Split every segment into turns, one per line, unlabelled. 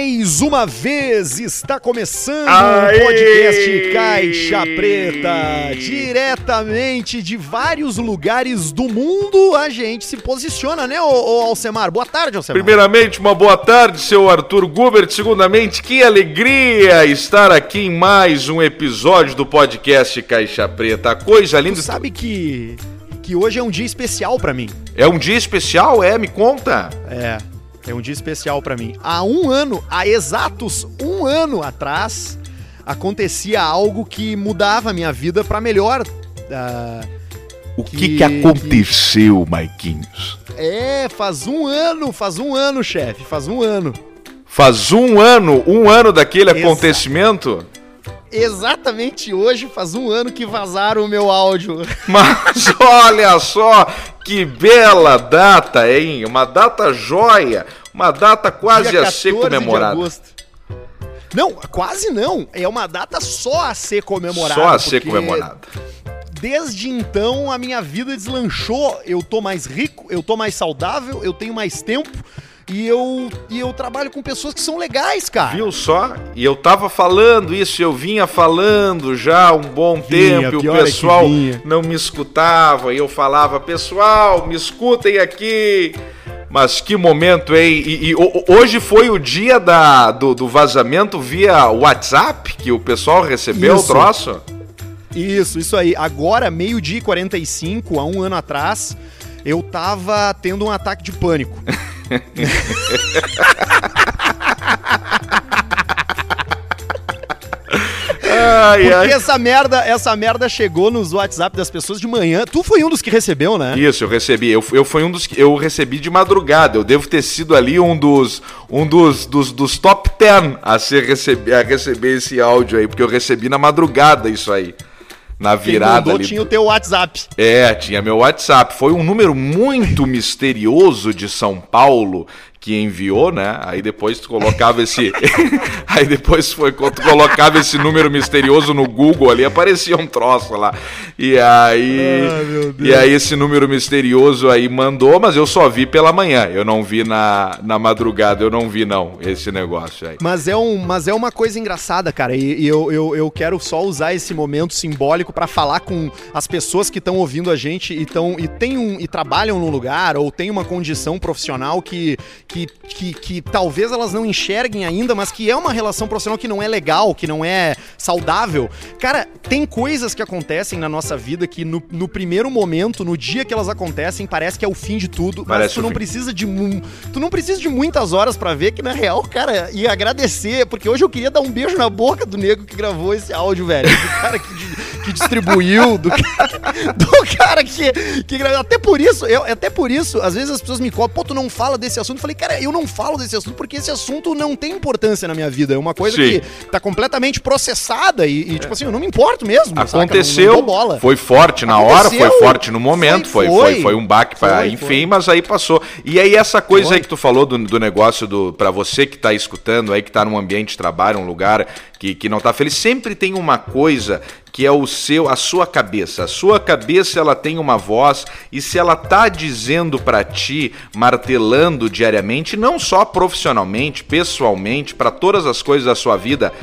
Mais uma vez está começando o podcast Caixa Preta. Diretamente de vários lugares do mundo, a gente se posiciona, né, ô, ô Alcemar? Boa tarde, Alcemar.
Primeiramente, uma boa tarde, seu Arthur Gubert. Segundamente, que alegria estar aqui em mais um episódio do podcast Caixa Preta. Coisa linda.
Tu sabe que, que hoje é um dia especial para mim.
É um dia especial? É, me conta.
É. É um dia especial para mim. Há um ano, há exatos um ano atrás, acontecia algo que mudava a minha vida para melhor. Uh,
o que, que, que aconteceu, que... Maiquinhos?
É, faz um ano, faz um ano, chefe, faz um ano.
Faz um ano, um ano daquele Exa... acontecimento?
Exatamente hoje faz um ano que vazaram o meu áudio.
Mas olha só que bela data, hein? Uma data joia, uma data quase a ser comemorada.
Não, quase não. É uma data só a ser comemorada.
Só a ser comemorada.
Desde então a minha vida deslanchou. Eu tô mais rico, eu tô mais saudável, eu tenho mais tempo e eu, e eu trabalho com pessoas que são legais, cara.
Viu só? E eu tava falando isso, eu vinha falando já há um bom vinha, tempo, e o pessoal é não me escutava, e eu falava, pessoal, me escutem aqui. Mas que momento, hein? E, e, hoje foi o dia da, do, do, vazamento via WhatsApp que o pessoal recebeu isso. o troço?
Isso, isso aí. Agora, meio-dia e 45, há um ano atrás, eu tava tendo um ataque de pânico. Ai, Porque ai. essa merda, essa merda chegou nos WhatsApp das pessoas de manhã. Tu foi um dos que recebeu, né?
Isso, eu recebi. Eu, eu fui um dos que eu recebi de madrugada. Eu devo ter sido ali um dos um dos, dos, dos top 10 a ser receber a receber esse áudio aí, porque eu recebi na madrugada isso aí na virada
Quem mandou ali. tinha o teu WhatsApp.
É, tinha meu WhatsApp. Foi um número muito misterioso de São Paulo que enviou, né? Aí depois tu colocava esse. aí depois foi quando tu colocava esse número misterioso no Google ali, aparecia um troço lá. E aí. Ah, e aí esse número misterioso aí mandou, mas eu só vi pela manhã. Eu não vi na, na madrugada, eu não vi, não, esse negócio aí.
Mas é, um, mas é uma coisa engraçada, cara. E, e eu, eu, eu quero só usar esse momento simbólico para falar com as pessoas que estão ouvindo a gente e, tão, e, tem um, e trabalham num lugar ou tem uma condição profissional que que, que, que talvez elas não enxerguem ainda, mas que é uma relação profissional que não é legal, que não é saudável. Cara, tem coisas que acontecem na nossa vida que no, no primeiro momento, no dia que elas acontecem, parece que é o fim de tudo, parece mas tu não precisa de tu não precisa de muitas horas para ver que na real, cara, e agradecer, porque hoje eu queria dar um beijo na boca do nego que gravou esse áudio, velho, cara que, que distribuiu, do cara, do cara que, que. Até por isso, eu, até por isso, às vezes as pessoas me cobram, pô, tu não fala desse assunto. Eu falei, cara, eu não falo desse assunto porque esse assunto não tem importância na minha vida. É uma coisa Sim. que tá completamente processada e, e, tipo assim, eu não me importo mesmo.
Aconteceu, não, não foi forte na Aconteceu, hora, foi forte no momento, foi, foi, foi, foi um baque para enfim, foi. mas aí passou. E aí essa coisa aí que tu falou do, do negócio do para você que tá escutando aí, que tá num ambiente de trabalho, um lugar que, que não tá feliz, sempre tem uma coisa que é o seu, a sua cabeça. A sua cabeça ela tem uma voz e se ela tá dizendo para ti, martelando diariamente, não só profissionalmente, pessoalmente, para todas as coisas da sua vida,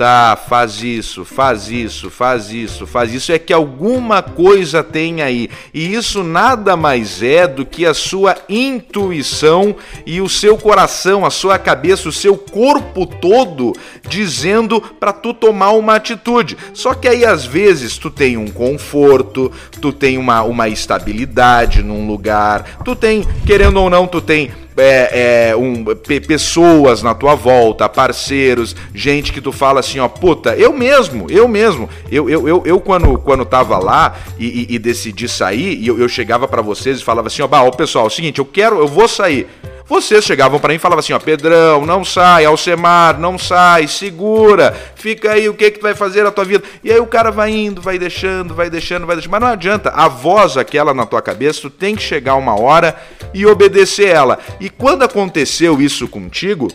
tá, faz isso, faz isso, faz isso, faz isso, é que alguma coisa tem aí. E isso nada mais é do que a sua intuição e o seu coração, a sua cabeça, o seu corpo todo dizendo para tu tomar uma atitude. Só que aí às vezes tu tem um conforto, tu tem uma, uma estabilidade num lugar, tu tem, querendo ou não, tu tem é, é, um, pessoas na tua volta, parceiros, gente que tu fala assim, ó, puta, eu mesmo, eu mesmo, eu, eu, eu, eu quando, quando tava lá e, e, e decidi sair, eu, eu chegava para vocês e falava assim, ó, ó, pessoal, é o seguinte, eu quero, eu vou sair. Vocês chegavam para mim e falavam assim, ó, Pedrão, não sai, Alcemar, não sai, segura, fica aí, o que que tu vai fazer na tua vida? E aí o cara vai indo, vai deixando, vai deixando, vai deixando, mas não adianta, a voz aquela na tua cabeça, tu tem que chegar uma hora e obedecer ela. E quando aconteceu isso contigo,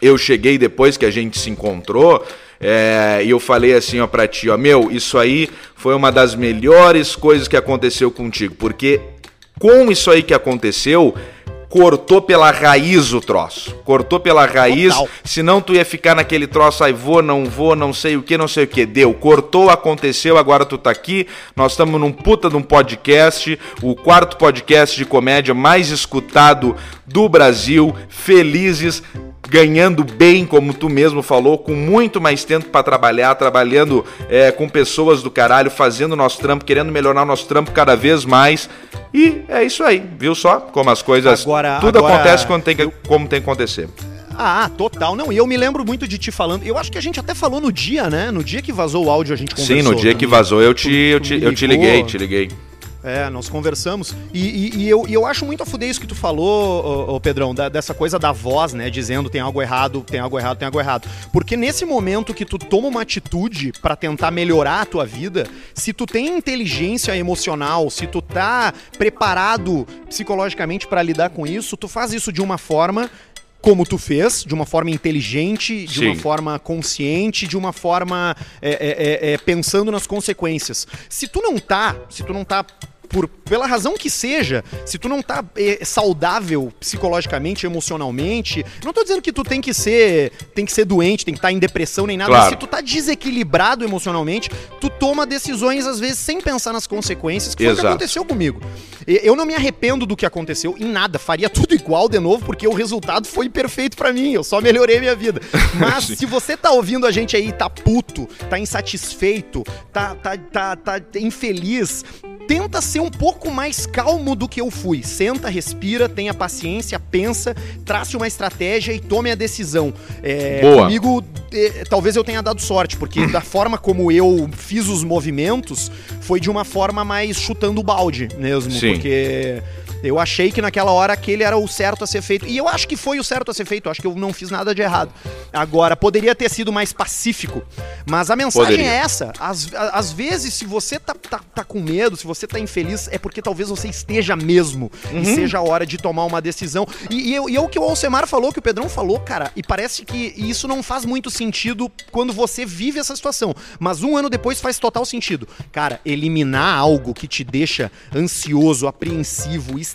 eu cheguei depois que a gente se encontrou, é, e eu falei assim ó pra ti, ó, meu, isso aí foi uma das melhores coisas que aconteceu contigo, porque Com isso aí que aconteceu, cortou pela raiz o troço. Cortou pela raiz, Total. senão tu ia ficar naquele troço, aí vou, não vou, não sei o que, não sei o que. Deu, cortou, aconteceu, agora tu tá aqui. Nós estamos num puta de um podcast, o quarto podcast de comédia mais escutado do Brasil. Felizes, ganhando bem, como tu mesmo falou, com muito mais tempo para trabalhar, trabalhando é, com pessoas do caralho, fazendo nosso trampo, querendo melhorar nosso trampo cada vez mais. E é isso aí, viu só como as coisas. Agora, tudo agora, acontece quando tem como tem que acontecer.
Ah, total. Não, e eu me lembro muito de ti falando. Eu acho que a gente até falou no dia, né? No dia que vazou o áudio a gente conversou.
Sim, no dia que vazou eu te, eu te, eu te liguei, te liguei.
É, nós conversamos. E, e, e, eu, e eu acho muito a fuder isso que tu falou, ô, ô Pedrão, da, dessa coisa da voz, né? Dizendo tem algo errado, tem algo errado, tem algo errado. Porque nesse momento que tu toma uma atitude para tentar melhorar a tua vida, se tu tem inteligência emocional, se tu tá preparado psicologicamente para lidar com isso, tu faz isso de uma forma como tu fez, de uma forma inteligente, de Sim. uma forma consciente, de uma forma é, é, é, é, pensando nas consequências. Se tu não tá, se tu não tá por, pela razão que seja, se tu não tá é, saudável psicologicamente, emocionalmente, não tô dizendo que tu tem que ser, tem que ser doente, tem que estar tá em depressão nem nada, claro. mas se tu tá desequilibrado emocionalmente, tu toma decisões às vezes sem pensar nas consequências, que foi o que aconteceu comigo. Eu não me arrependo do que aconteceu em nada, faria tudo igual de novo, porque o resultado foi perfeito para mim, eu só melhorei minha vida. Mas se você tá ouvindo a gente aí, tá puto, tá insatisfeito, tá, tá, tá, tá infeliz, tenta ser um pouco mais calmo do que eu fui. Senta, respira, tenha paciência, pensa, trace uma estratégia e tome a decisão. É, Boa. Comigo, é, talvez eu tenha dado sorte, porque da forma como eu fiz os movimentos, foi de uma forma mais chutando o balde mesmo. Sim. Porque eu achei que naquela hora aquele era o certo a ser feito. E eu acho que foi o certo a ser feito. Eu acho que eu não fiz nada de errado. Agora, poderia ter sido mais pacífico. Mas a mensagem poderia. é essa. Às, às vezes, se você tá, tá, tá, com medo, se você tá infeliz, é porque talvez você esteja mesmo. Uhum. E seja a hora de tomar uma decisão. E, e, eu, e é o que o Alcemar falou, que o Pedrão falou, cara, e parece que isso não faz muito sentido quando você vive essa situação. Mas um ano depois faz total sentido. Cara, eliminar algo que te deixa ansioso, apreensivo, estressado,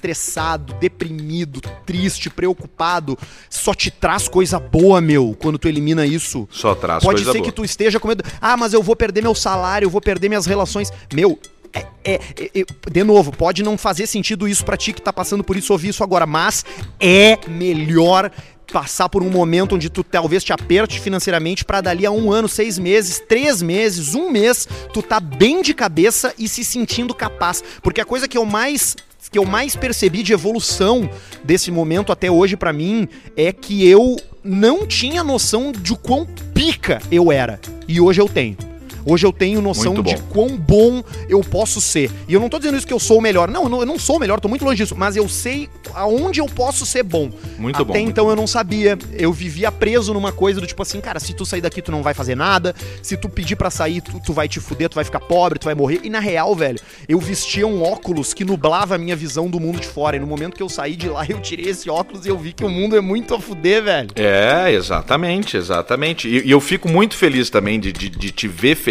deprimido, triste, preocupado, só te traz coisa boa, meu, quando tu elimina isso.
Só traz
Pode
coisa
ser
boa.
que tu esteja com medo. Ah, mas eu vou perder meu salário, eu vou perder minhas relações. Meu, é, é, é, de novo, pode não fazer sentido isso para ti que tá passando por isso ouvir isso agora, mas é melhor passar por um momento onde tu talvez te aperte financeiramente para dali a um ano, seis meses, três meses, um mês, tu tá bem de cabeça e se sentindo capaz. Porque a coisa que eu mais que eu mais percebi de evolução desse momento até hoje para mim é que eu não tinha noção de quão pica eu era. E hoje eu tenho. Hoje eu tenho noção de quão bom eu posso ser. E eu não tô dizendo isso que eu sou o melhor. Não, eu não sou o melhor, tô muito longe disso. Mas eu sei aonde eu posso ser bom.
Muito
Até
bom.
Até então
eu
não sabia. Eu vivia preso numa coisa do tipo assim, cara, se tu sair daqui tu não vai fazer nada. Se tu pedir para sair, tu, tu vai te fuder, tu vai ficar pobre, tu vai morrer. E na real, velho, eu vestia um óculos que nublava a minha visão do mundo de fora. E no momento que eu saí de lá, eu tirei esse óculos e eu vi que o mundo é muito a fuder, velho.
É, exatamente, exatamente. E, e eu fico muito feliz também de, de, de te ver feliz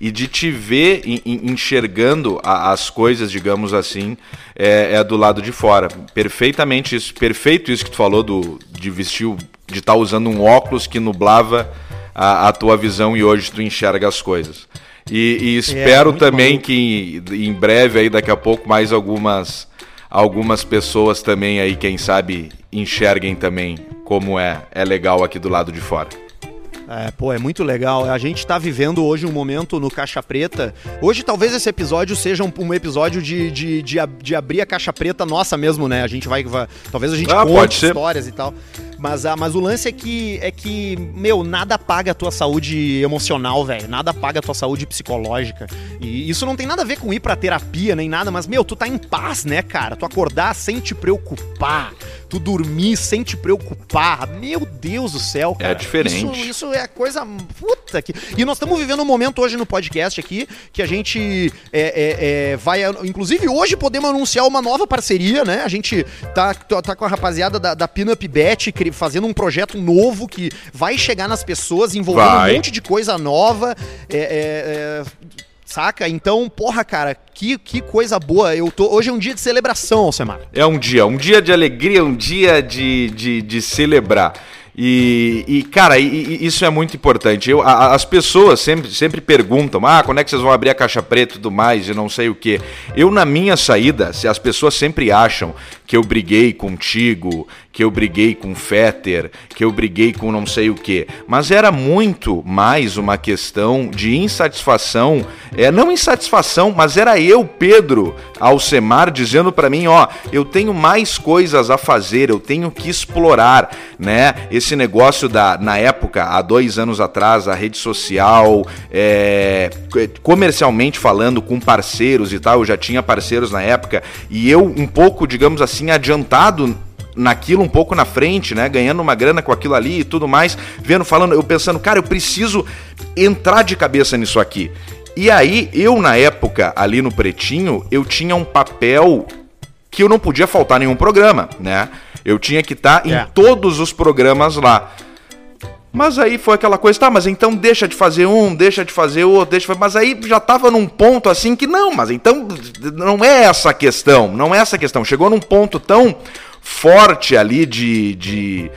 e de te ver enxergando as coisas, digamos assim, é, é, do lado de fora. Perfeitamente isso, perfeito isso que tu falou do, de vestir, de estar tá usando um óculos que nublava a, a, tua visão e hoje tu enxerga as coisas. E, e é, espero é, também bom. que em breve aí daqui a pouco mais algumas algumas pessoas também aí quem sabe enxerguem também como é é legal aqui do lado de fora.
É, pô, é muito legal. A gente tá vivendo hoje um momento no Caixa Preta. Hoje talvez esse episódio seja um, um episódio de, de, de, de, abrir a Caixa Preta nossa mesmo, né? A gente vai. vai talvez a gente ah, conte histórias e tal. Mas, ah, mas o lance é que, é que, meu, nada paga a tua saúde emocional, velho. Nada paga a tua saúde psicológica. E isso não tem nada a ver com ir pra terapia nem nada, mas, meu, tu tá em paz, né, cara? Tu acordar sem te preocupar. Tu dormir sem te preocupar. Meu Deus do céu,
cara. É diferente.
Isso, isso é coisa. Puta que. E nós estamos vivendo um momento hoje no podcast aqui que a gente é, é, é, vai. Inclusive, hoje podemos anunciar uma nova parceria, né? A gente tá, tá com a rapaziada da, da Pinup Bet fazendo um projeto novo que vai chegar nas pessoas, envolvendo vai. um monte de coisa nova. É, é, é Saca? Então, porra, cara, que, que coisa boa. Eu tô, hoje é um dia de celebração, Alcemar.
É um dia, um dia de alegria, um dia de, de, de celebrar. E, e cara, e, e isso é muito importante. Eu, a, as pessoas sempre, sempre perguntam: ah, quando é que vocês vão abrir a caixa preta e tudo mais, e não sei o que. Eu, na minha saída, se as pessoas sempre acham que eu briguei contigo, que eu briguei com Fetter, que eu briguei com não sei o que. Mas era muito mais uma questão de insatisfação, é não insatisfação, mas era eu, Pedro Alcemar, dizendo para mim, ó, eu tenho mais coisas a fazer, eu tenho que explorar, né? Esse negócio da, na época, há dois anos atrás, a rede social, é, comercialmente falando, com parceiros e tal, eu já tinha parceiros na época, e eu um pouco, digamos assim adiantado naquilo um pouco na frente, né? Ganhando uma grana com aquilo ali e tudo mais, vendo, falando, eu pensando, cara, eu preciso entrar de cabeça nisso aqui. E aí, eu na época, ali no Pretinho, eu tinha um papel que eu não podia faltar nenhum programa, né? Eu tinha que estar tá é. em todos os programas lá. Mas aí foi aquela coisa, tá, mas então deixa de fazer um, deixa de fazer outro, deixa de fazer... Mas aí já tava num ponto assim que não, mas então não é essa a questão, não é essa a questão. Chegou num ponto tão forte ali de, de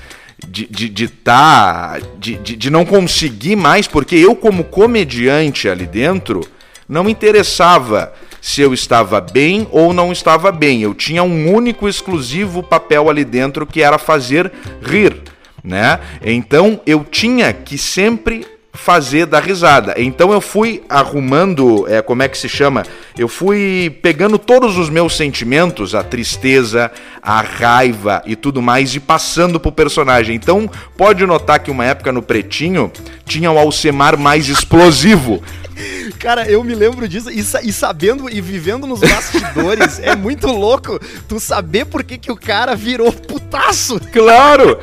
de, de, de, tá, de, de, de não conseguir mais, porque eu, como comediante ali dentro, não interessava se eu estava bem ou não estava bem. Eu tinha um único exclusivo papel ali dentro que era fazer rir né? Então eu tinha que sempre fazer dar risada. Então eu fui arrumando, é, como é que se chama? Eu fui pegando todos os meus sentimentos, a tristeza, a raiva e tudo mais e passando pro personagem. Então pode notar que uma época no Pretinho tinha o Alcemar mais explosivo.
Cara, eu me lembro disso e, e, sabendo e vivendo nos bastidores, é muito louco tu saber por que, que o cara virou putaço.
Claro!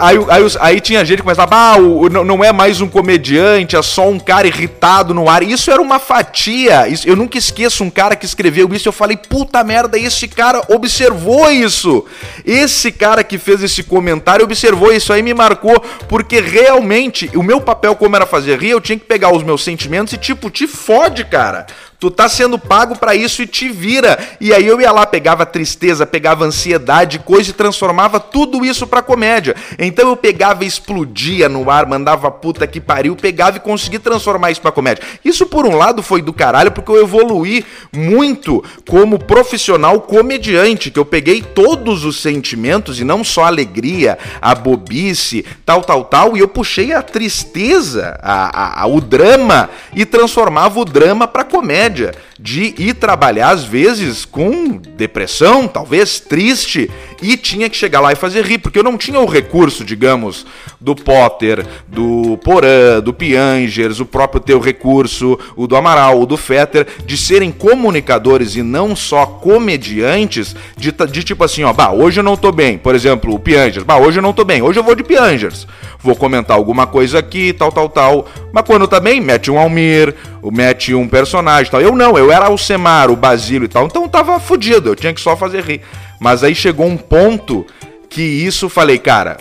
Aí, aí, aí tinha gente que começava, ah, o, não, não é mais um comediante, é só um cara irritado no ar. Isso era uma fatia. Isso, eu nunca esqueço um cara que escreveu isso. Eu falei, puta merda, esse cara observou isso. Esse cara que fez esse comentário observou isso aí, me marcou, porque realmente o meu papel, como era fazer rir, eu tinha que pegar os meus sentimentos e tipo, te fode, cara. Tu tá sendo pago para isso e te vira. E aí eu ia lá, pegava tristeza, pegava ansiedade, coisa e transformava tudo isso pra comédia. Então eu pegava e explodia no ar, mandava puta que pariu, pegava e conseguia transformar isso pra comédia. Isso por um lado foi do caralho, porque eu evoluí muito como profissional comediante, que eu peguei todos os sentimentos e não só a alegria, a bobice, tal, tal, tal, e eu puxei a tristeza, a, a, a o drama e transformava o drama pra comédia média de ir trabalhar, às vezes, com depressão, talvez triste, e tinha que chegar lá e fazer rir, porque eu não tinha o recurso, digamos, do Potter, do Porã, do Piangers, o próprio teu recurso, o do Amaral, o do Fetter, de serem comunicadores e não só comediantes, de, de tipo assim, ó, bah, hoje eu não tô bem. Por exemplo, o Piangers, bah, hoje eu não tô bem, hoje eu vou de Piangers. Vou comentar alguma coisa aqui, tal, tal, tal. Mas quando bem, mete um Almir, mete um personagem tal. Eu não, eu era o Semar, o Basílio e tal. Então tava fudido, eu tinha que só fazer rir. Mas aí chegou um ponto que isso falei, cara,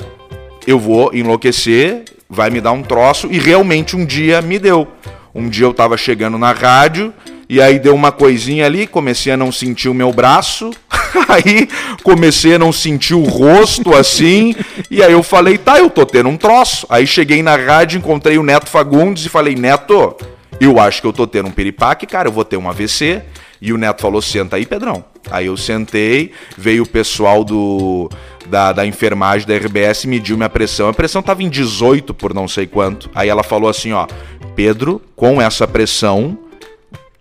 eu vou enlouquecer, vai me dar um troço, e realmente um dia me deu. Um dia eu tava chegando na rádio, e aí deu uma coisinha ali, comecei a não sentir o meu braço, aí comecei a não sentir o rosto assim, e aí eu falei, tá, eu tô tendo um troço. Aí cheguei na rádio, encontrei o Neto Fagundes e falei, Neto, eu acho que eu tô tendo um piripaque, cara, eu vou ter um AVC. E o Neto falou: senta aí, Pedrão. Aí eu sentei, veio o pessoal do da, da enfermagem da RBS, mediu minha pressão. A pressão tava em 18 por não sei quanto. Aí ela falou assim: ó, Pedro, com essa pressão,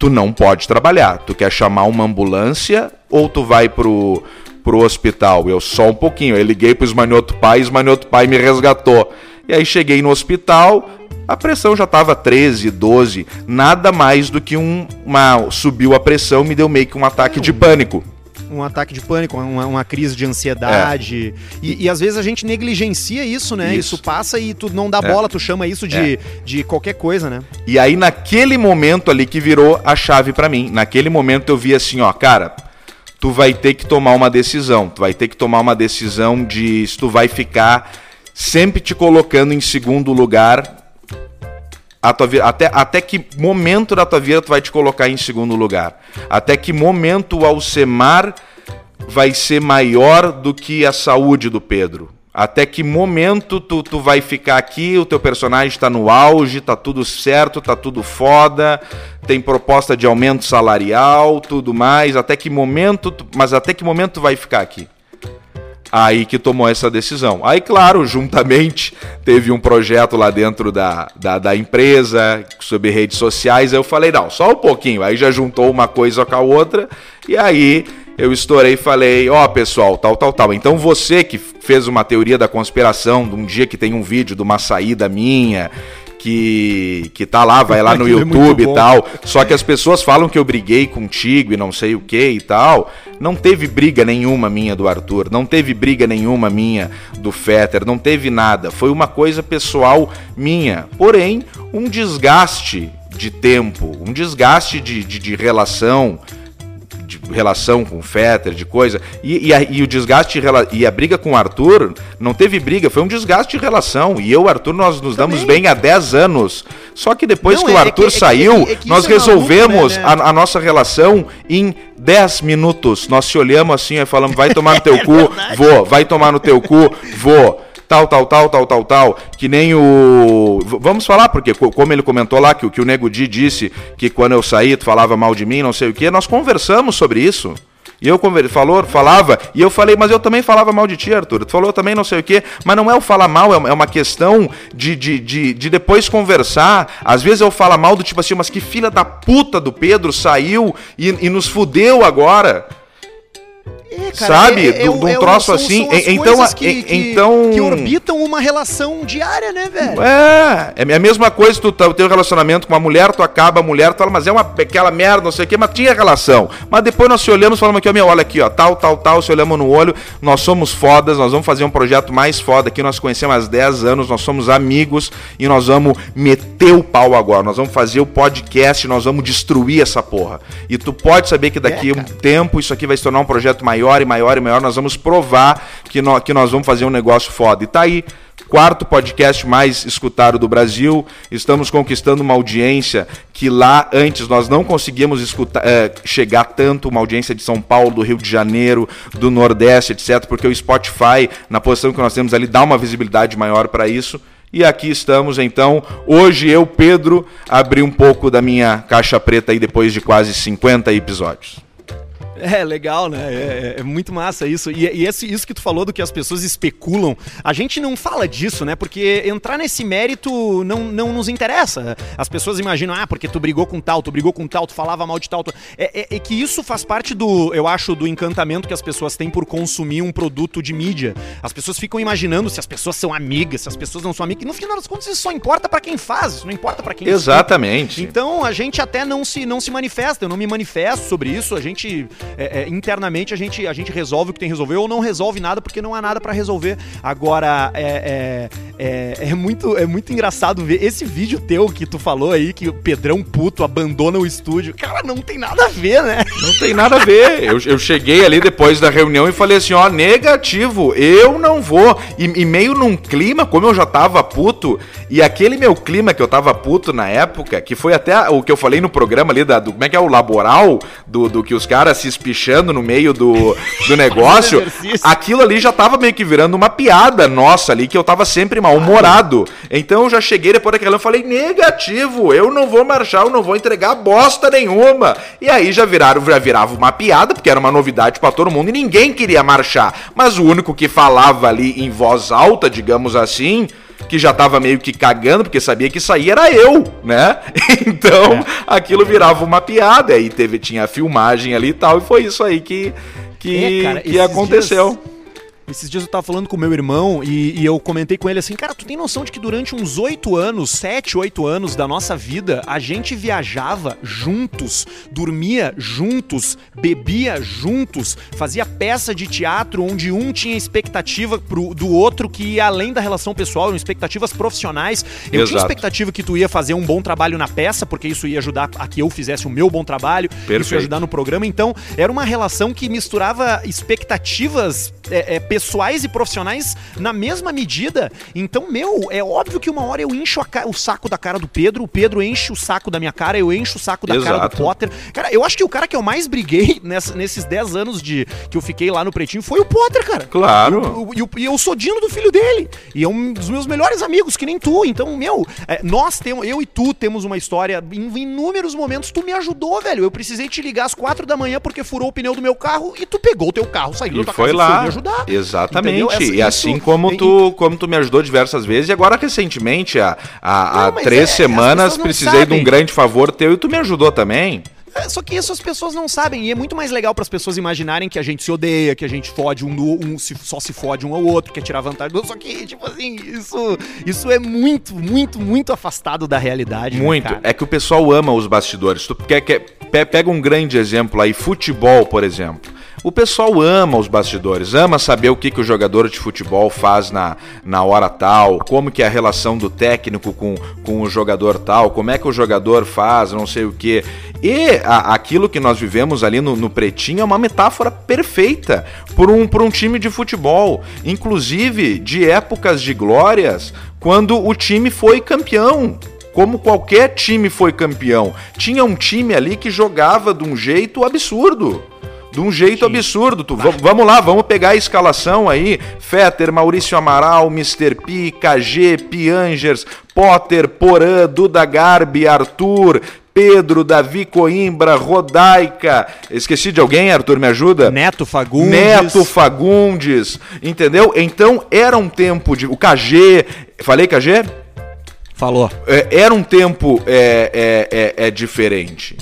tu não pode trabalhar. Tu quer chamar uma ambulância ou tu vai pro, pro hospital? Eu só um pouquinho. Eu liguei pro Esmanhoto Pai, Esmanhoto Pai me resgatou. E aí cheguei no hospital, a pressão já estava 13, 12, nada mais do que um, uma. Subiu a pressão, me deu meio que um ataque de pânico
um ataque de pânico, uma, uma crise de ansiedade. É. E, e, às vezes a gente negligencia isso, né? Isso, isso passa e tu não dá é. bola, tu chama isso de, é. de qualquer coisa, né?
E aí, naquele momento ali que virou a chave para mim, naquele momento eu vi assim, ó, cara, tu vai ter que tomar uma decisão. Tu vai ter que tomar uma decisão de se tu vai ficar sempre te colocando em segundo lugar a tua vida, até, até que momento da tua vida tu vai te colocar em segundo lugar? Até que momento o Alcemar vai ser maior do que a saúde do Pedro? Até que momento tu, tu vai ficar aqui, o teu personagem está no auge, tá tudo certo, tá tudo foda, tem proposta de aumento salarial, tudo mais, até que momento, tu, mas até que momento tu vai ficar aqui? Aí que tomou essa decisão. Aí, claro, juntamente teve um projeto lá dentro da, da, da empresa, sobre redes sociais. Eu falei, não, só um pouquinho. Aí já juntou uma coisa com a outra. E aí eu estourei e falei, ó, oh, pessoal, tal, tal, tal. Então você que fez uma teoria da conspiração, de um dia que tem um vídeo de uma saída minha, que, que tá lá, vai lá no é YouTube é e tal. Só que as pessoas falam que eu briguei contigo e não sei o que e tal. Não teve briga nenhuma minha do Arthur, não teve briga nenhuma minha do Fetter, não teve nada. Foi uma coisa pessoal minha. Porém, um desgaste de tempo, um desgaste de, de, de relação relação com o Fetter, de coisa. E, e, a, e o desgaste e a briga com o Arthur não teve briga, foi um desgaste de relação. E eu e o Arthur, nós nos Também. damos bem há 10 anos. Só que depois não, que o é Arthur é que, saiu, é que, é que nós resolvemos maluco, né, né? A, a, nossa relação em 10 minutos. Nós se olhamos assim e falamos: vai tomar no teu é cu, vou, vai tomar no teu cu, vou tal, tal, tal, tal, tal, tal, que nem o. Vamos falar, porque como ele comentou lá, que, que o Nego Di disse que quando eu saí, tu falava mal de mim, não sei o que, nós conversamos sobre isso. E eu falou, falava, e eu falei, mas eu também falava mal de ti, Arthur. Tu falou também não sei o quê, mas não é o falar mal, é uma questão de, de, de, de depois conversar. Às vezes eu falo mal do tipo assim, mas que filha da puta do Pedro saiu e, e nos fudeu agora. É, cara, Sabe? É, é, de um é, troço assim. então,
que, que, então. Que orbitam uma relação diária, né, velho?
É. É a mesma coisa, tu tá, tem um relacionamento com uma mulher, tu acaba a mulher, tu fala, mas é uma aquela merda, não sei o quê, mas tinha relação. Mas depois nós se olhamos e falamos aqui, ó, meu, olha aqui, ó, tal, tal, tal, se olhamos no olho, nós somos fodas, nós vamos fazer um projeto mais foda aqui, nós conhecemos há 10 anos, nós somos amigos e nós vamos meter o pau agora. Nós vamos fazer o podcast, nós vamos destruir essa porra. E tu pode saber que daqui a é, um tempo isso aqui vai se tornar um projeto maior maior e maior e maior, nós vamos provar que nós, que nós vamos fazer um negócio foda. E tá aí, quarto podcast mais escutado do Brasil. Estamos conquistando uma audiência que lá antes nós não conseguíamos escutar, é, chegar tanto, uma audiência de São Paulo, do Rio de Janeiro, do Nordeste, etc., porque o Spotify, na posição que nós temos ali, dá uma visibilidade maior para isso. E aqui estamos então. Hoje eu, Pedro, abri um pouco da minha caixa preta aí depois de quase 50 episódios.
É, legal, né? É, é, é muito massa isso. E, e esse, isso que tu falou do que as pessoas especulam, a gente não fala disso, né? Porque entrar nesse mérito não, não nos interessa. As pessoas imaginam, ah, porque tu brigou com tal, tu brigou com tal, tu falava mal de tal. Tu... É, é, é, que isso faz parte do, eu acho, do encantamento que as pessoas têm por consumir um produto de mídia. As pessoas ficam imaginando se as pessoas são amigas, se as pessoas não são amigas. E no final das contas, isso só importa para quem faz, isso não importa para quem
Exatamente.
Então a gente até não se, não se manifesta, eu não me manifesto sobre isso, a gente é, é, internamente a gente, a gente resolve o que tem que resolver ou não resolve nada porque não há nada para resolver. Agora, é, é, é, é, muito, é muito engraçado ver esse vídeo teu que tu falou aí, que o Pedrão puto abandona o estúdio. Cara, não tem nada a ver, né?
Não tem nada a ver. Eu, eu cheguei ali depois da reunião e falei assim: ó, negativo, eu não vou. E, e meio num clima, como eu já tava puto, e aquele meu clima que eu tava puto na época, que foi até o que eu falei no programa ali, da, do, como é que é o laboral, do, do que os caras se espichando no meio do, do negócio, aquilo ali já tava meio que virando uma piada nossa ali, que eu tava sempre mal-humorado. Então eu já cheguei depois daquela e falei, negativo, eu não vou marchar, eu não vou entregar bosta nenhuma. E aí já viraram, já virava uma piada, porque era uma novidade para todo mundo e ninguém queria marchar. Mas o único que falava ali em voz alta, digamos assim, que já tava meio que cagando, porque sabia que isso aí era eu, né? Então, é. aquilo virava uma piada, aí teve, tinha a filmagem ali e tal, e foi isso aí que, que, é, cara, que aconteceu.
Dias esses dias eu tava falando com meu irmão e, e, eu comentei com ele assim, cara, tu tem noção de que durante uns oito anos, sete, oito anos da nossa vida, a gente viajava juntos, dormia juntos, bebia juntos, fazia peça de teatro onde um tinha expectativa pro, do outro que ia além da relação pessoal, expectativas profissionais. Eu Exato. tinha expectativa que tu ia fazer um bom trabalho na peça, porque isso ia ajudar a que eu fizesse o meu bom trabalho, Perfeito. isso ia ajudar no programa. Então, era uma relação que misturava expectativas é, é, pessoais pessoais e profissionais na mesma medida. Então, meu, é óbvio que uma hora eu encho o saco da cara do Pedro, o Pedro enche o saco da minha cara, eu encho o saco da Exato. cara do Potter. Cara, eu acho que o cara que eu mais briguei nessa, nesses 10 anos de que eu fiquei lá no Pretinho foi o Potter, cara.
Claro.
E eu, eu, eu sou Dino do filho dele. E é um dos meus melhores amigos, que nem tu. Então, meu, é, nós temos, eu e tu temos uma história. Em inúmeros momentos, tu me ajudou, velho. Eu precisei te ligar às quatro da manhã porque furou o pneu do meu carro e tu pegou o teu carro, saiu
da tua foi casa lá. foi me ajudar. Exatamente. e assim como tu, como tu me ajudou diversas vezes, e agora recentemente, há, há, há três é, semanas, precisei sabem. de um grande favor teu e tu me ajudou também.
É, só que isso as pessoas não sabem. E é muito mais legal para as pessoas imaginarem que a gente se odeia, que a gente fode um, um se, só se fode um ao outro, quer tirar vantagem do outro. Só que, tipo assim, isso, isso é muito, muito, muito afastado da realidade.
Né, muito. Né, é que o pessoal ama os bastidores. Tu quer, quer, pega um grande exemplo aí, futebol, por exemplo. O pessoal ama os bastidores, ama saber o que, que o jogador de futebol faz na, na hora tal, como que é a relação do técnico com, com o jogador tal, como é que o jogador faz, não sei o que. E a, aquilo que nós vivemos ali no, no, Pretinho é uma metáfora perfeita por um, por um time de futebol, inclusive de épocas de glórias, quando o time foi campeão como qualquer time foi campeão. Tinha um time ali que jogava de um jeito absurdo de um jeito Sim. absurdo. Tu, vamos lá, vamos pegar a escalação aí. Fetter, Maurício Amaral, Mr. P, KG, Piangers, Potter, Porã, Duda Garbi, Arthur, Pedro, Davi Coimbra, Rodaica. Esqueci de alguém, Arthur, me ajuda?
Neto Fagundes.
Neto Fagundes, entendeu? Então era um tempo de. O KG. Falei KG?
Falou.
É, era um tempo é, é, é, é diferente.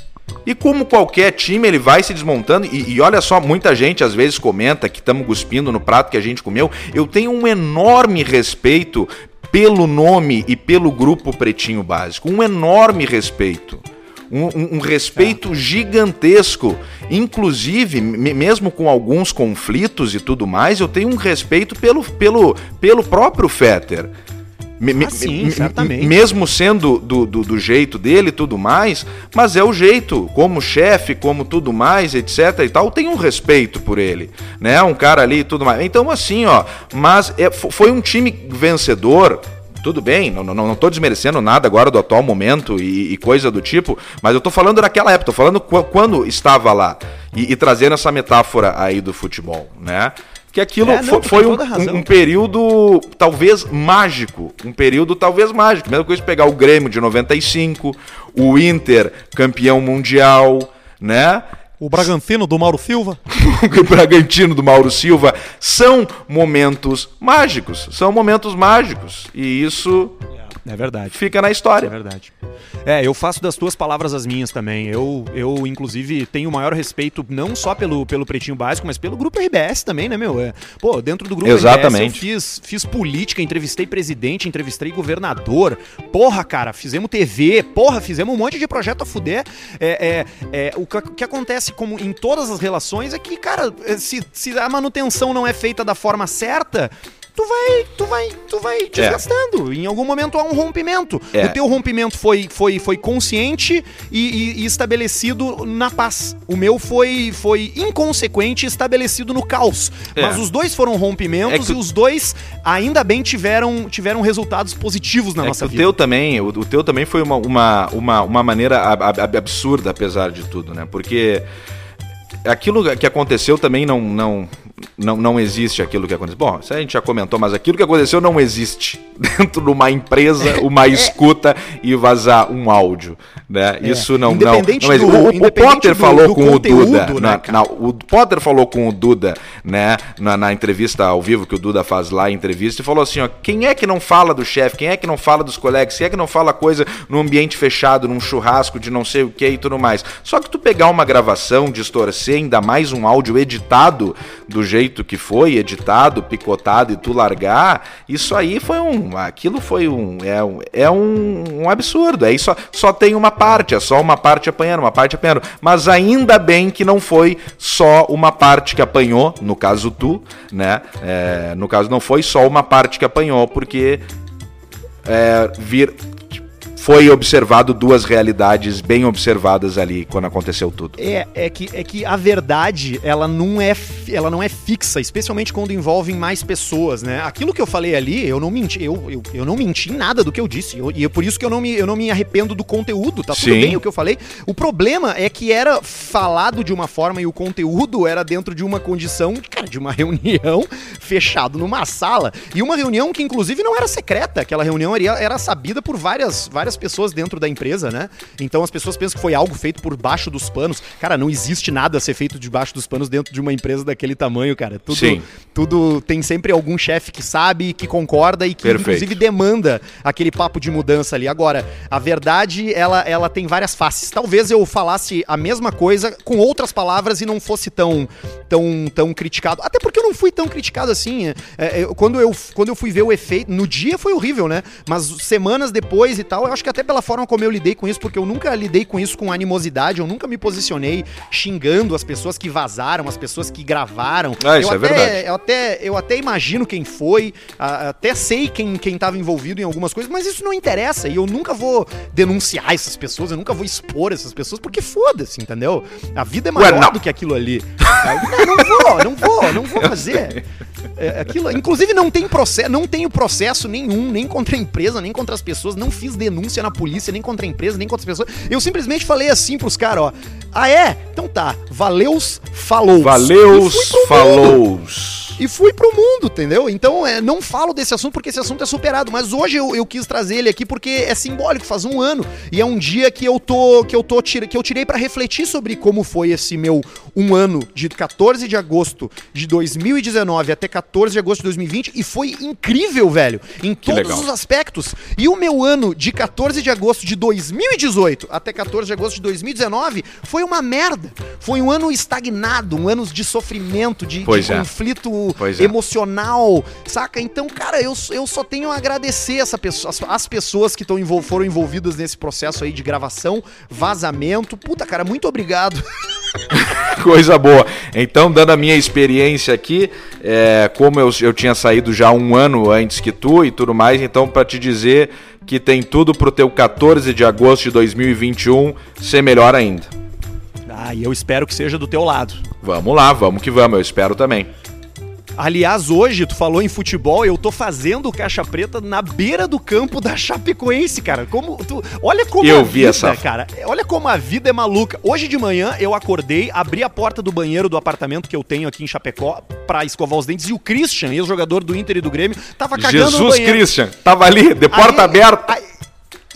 E como qualquer time, ele vai se desmontando. E, e olha só, muita gente às vezes comenta que estamos cuspindo no prato que a gente comeu. Eu tenho um enorme respeito pelo nome e pelo grupo Pretinho Básico. Um enorme respeito. Um, um, um, respeito gigantesco. Inclusive, mesmo com alguns conflitos e tudo mais, eu tenho um respeito pelo, pelo, pelo próprio Fetter.
Me, ah, sim, certamente.
Mesmo sendo do, do, do, jeito dele e tudo mais, mas é o jeito, como chefe, como tudo mais, etc e tal, tem um respeito por ele, né? Um cara ali e tudo mais. Então, assim, ó, mas é, foi um time vencedor, tudo bem, não, não, não tô desmerecendo nada agora do atual momento e, e, coisa do tipo, mas eu tô falando daquela época, tô falando quando estava lá e, e trazendo essa metáfora aí do futebol, né? Que aquilo é, não, foi, um, um, um, período talvez mágico, um período talvez mágico. Mesma coisa pegar o Grêmio de 95, o Inter campeão mundial, né?
O Bragantino do Mauro Silva.
o Bragantino do Mauro Silva são momentos mágicos, são momentos mágicos e isso
é verdade.
Fica na história.
É verdade. É, eu faço das tuas palavras as minhas também. Eu, eu inclusive, tenho o maior respeito não só pelo, pelo Pretinho Básico, mas pelo Grupo RBS também, né, meu? É, pô, dentro do Grupo
Exatamente.
RBS eu fiz, fiz política, entrevistei presidente, entrevistei governador. Porra, cara, fizemos TV, porra, fizemos um monte de projeto a fuder. É, é, é o, que, que acontece como em todas as relações é que, cara, se, se a manutenção não é feita da forma certa, tu vai, tu vai, tu vai é. desgastando. É. Em algum momento há um rompimento. É. O teu rompimento foi, foi, foi consciente e, e, e, estabelecido na paz. O meu foi, foi inconsequente e estabelecido no caos. É. Mas os dois foram rompimentos é e os dois ainda bem tiveram, tiveram resultados positivos na é nossa vida.
O teu também, o, o, teu também foi uma, uma, uma, uma maneira absurda, apesar de tudo, né? Porque aquilo que aconteceu também não, não, não, não existe aquilo que aconteceu. Bom, isso a gente já comentou, mas aquilo que aconteceu não existe dentro de uma empresa, uma é. escuta e vazar um áudio. Né? É. Isso não, não, não existe. Do, o, o Potter do, falou do com o Duda. Né, na, na, o Potter falou com o Duda né, na, na, entrevista ao vivo que o Duda faz lá, entrevista, e falou assim: ó, quem é que não fala do chefe? Quem é que não fala dos colegas? Quem é que não fala coisa no ambiente fechado, num churrasco de não sei o que e tudo mais? Só que tu pegar uma gravação, distorcer, ainda mais um áudio editado do jeito que foi, editado, picotado e tu largar, isso aí foi um. Aquilo foi um. É um, é um, um absurdo. Aí só, só tem uma parte, é só uma parte apanhando, uma parte apanhando. Mas ainda bem que não foi só uma parte que apanhou, no caso tu, né? É, no caso não foi só uma parte que apanhou, porque é, vir foi observado duas realidades bem observadas ali quando aconteceu tudo.
É, é que, é que a verdade, ela não é, ela não é fixa, especialmente quando envolvem mais pessoas, né? Aquilo que eu falei ali, eu não menti, eu, eu, eu não menti em nada do que eu disse. Eu, e é por isso que eu não, me, eu não me arrependo do conteúdo, tá tudo bem o que eu falei. O problema é que era falado de uma forma e o conteúdo era dentro de uma condição, cara, de uma reunião fechado numa sala. E uma reunião que, inclusive, não era secreta. Aquela reunião era, era sabida por várias, várias pessoas dentro da empresa, né? Então as pessoas pensam que foi algo feito por baixo dos panos. Cara, não existe nada a ser feito debaixo dos panos dentro de uma empresa daquele tamanho, cara. Tudo, Sim. tudo tem sempre algum chefe que sabe, que concorda e que, Perfeito. inclusive, demanda aquele papo de mudança ali. Agora, a verdade, ela, ela tem várias faces. Talvez eu falasse a mesma coisa com outras palavras e não fosse tão, tão, tão criticado. Até porque eu não fui tão criticado assim. É, é, quando, eu, quando eu fui ver o efeito. No dia foi horrível, né? Mas semanas depois e tal, eu acho que até pela forma como eu lidei com isso, porque eu nunca lidei com isso com animosidade, eu nunca me posicionei xingando as pessoas que vazaram, as pessoas que gravaram.
Ah, isso
eu
é
até,
verdade.
Eu até, eu até imagino quem foi, até sei quem, quem tava envolvido em algumas coisas, mas isso não interessa. E eu nunca vou denunciar essas pessoas, eu nunca vou expor essas pessoas, porque foda-se, entendeu? A vida é maior Ué, do que aquilo ali. não, não vou, não vou, não vou fazer. É, aquilo, inclusive não tem processo, não tenho processo nenhum, nem contra a empresa, nem contra as pessoas, não fiz denúncia na polícia, nem contra a empresa, nem contra as pessoas. Eu simplesmente falei assim pros caras, ó. Ah é? Então tá. Valeus, falou.
Valeus, falou
e fui pro mundo, entendeu? Então, é, não falo desse assunto porque esse assunto é superado, mas hoje eu, eu quis trazer ele aqui porque é simbólico, faz um ano e é um dia que eu tô que eu tô que eu tirei para refletir sobre como foi esse meu um ano de 14 de agosto de 2019 até 14 de agosto de 2020 e foi incrível, velho, em que todos legal. os aspectos. E o meu ano de 14 de agosto de 2018 até 14 de agosto de 2019 foi uma merda. Foi um ano estagnado, um ano de sofrimento, de, de é. conflito é. emocional, saca? Então, cara, eu, eu só tenho a agradecer essa pessoa, as, as pessoas que tão, foram envolvidas nesse processo aí de gravação, vazamento. Puta, cara, muito obrigado.
Coisa boa. Então, dando a minha experiência aqui, é, como eu, eu tinha saído já um ano antes que tu e tudo mais, então, para te dizer que tem tudo pro teu 14 de agosto de 2021 ser melhor ainda.
Ah, e eu espero que seja do teu lado.
Vamos lá, vamos que vamos, eu espero também.
Aliás, hoje, tu falou em futebol, eu tô fazendo caixa preta na beira do campo da Chapecoense, cara. Como tu, olha como
eu a vi vida, essa...
cara. Olha como a vida é maluca. Hoje de manhã eu acordei, abri a porta do banheiro do apartamento que eu tenho aqui em Chapecó para escovar os dentes e o Christian, ex-jogador do Inter e do Grêmio, tava cagando
Jesus no banheiro. Christian, tava ali, de porta aí, aberta. Aí,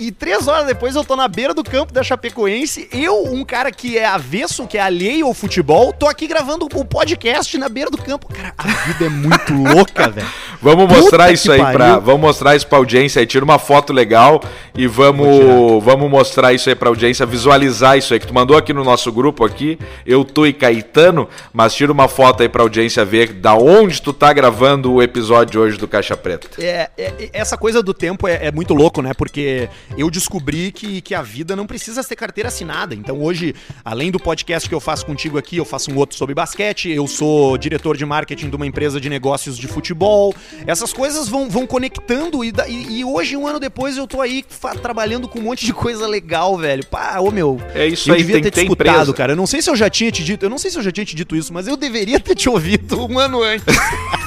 e três horas depois eu tô na beira do campo da Chapecoense. Eu, um cara que é avesso, que é alheio ao futebol, tô aqui gravando o podcast na beira do campo. Cara, a vida é muito louca, velho.
Vamos mostrar Puta isso aí pariu. pra. Vamos mostrar isso pra audiência aí. Tira uma foto legal e vamos, vamos mostrar isso aí pra audiência, visualizar isso aí. Que tu mandou aqui no nosso grupo aqui. Eu tô e Caetano, mas tira uma foto aí pra audiência ver da onde tu tá gravando o episódio hoje do Caixa Preta.
É, é essa coisa do tempo é, é muito louco, né? Porque eu descobri que, que a vida não precisa ter carteira assinada. Então hoje, além do podcast que eu faço contigo aqui, eu faço um outro sobre basquete, eu sou diretor de marketing de uma empresa de negócios de futebol. Essas coisas vão, vão conectando e, e, e hoje, um ano depois, eu tô aí trabalhando com um monte de coisa legal, velho. Pá, ô meu.
É isso eu aí, devia tem ter te escutado, empresa.
cara. Eu não sei se eu já tinha te dito, eu não sei se eu já tinha te dito isso, mas eu deveria ter te ouvido um ano antes.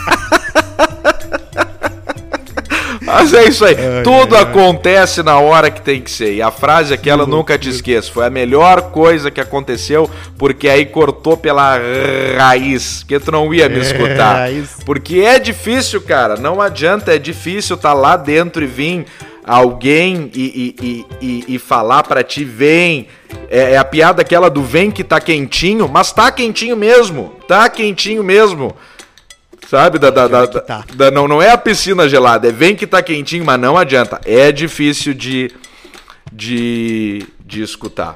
Mas é isso aí. Ai, Tudo ai, acontece na hora que tem que ser. E a frase aquela eu nunca te esqueço. Foi a melhor coisa que aconteceu, porque aí cortou pela raiz. Que tu não ia me é, escutar. É, porque é difícil, cara. Não adianta, é difícil estar tá lá dentro e vir alguém e, e, e, e falar para ti, vem. É, é, a piada aquela do vem que tá quentinho, mas tá quentinho mesmo. Tá quentinho mesmo. Sabe? Da, da, da, tá. da, não, não é a piscina gelada, é vem que tá quentinho, mas não adianta. É difícil de, de, de escutar.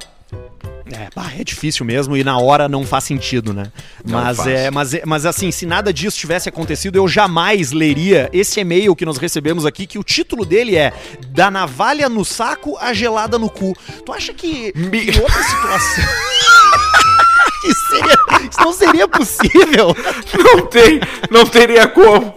É, é difícil mesmo e na hora não faz sentido, né? mas, é, mas, é, mas assim, se nada disso tivesse acontecido, eu jamais leria esse e-mail que nós recebemos aqui, que o título dele é Da navalha no saco a gelada no cu. Tu acha que Me... em outra situação. Isso, seria, isso não seria possível.
Não tem, não teria como.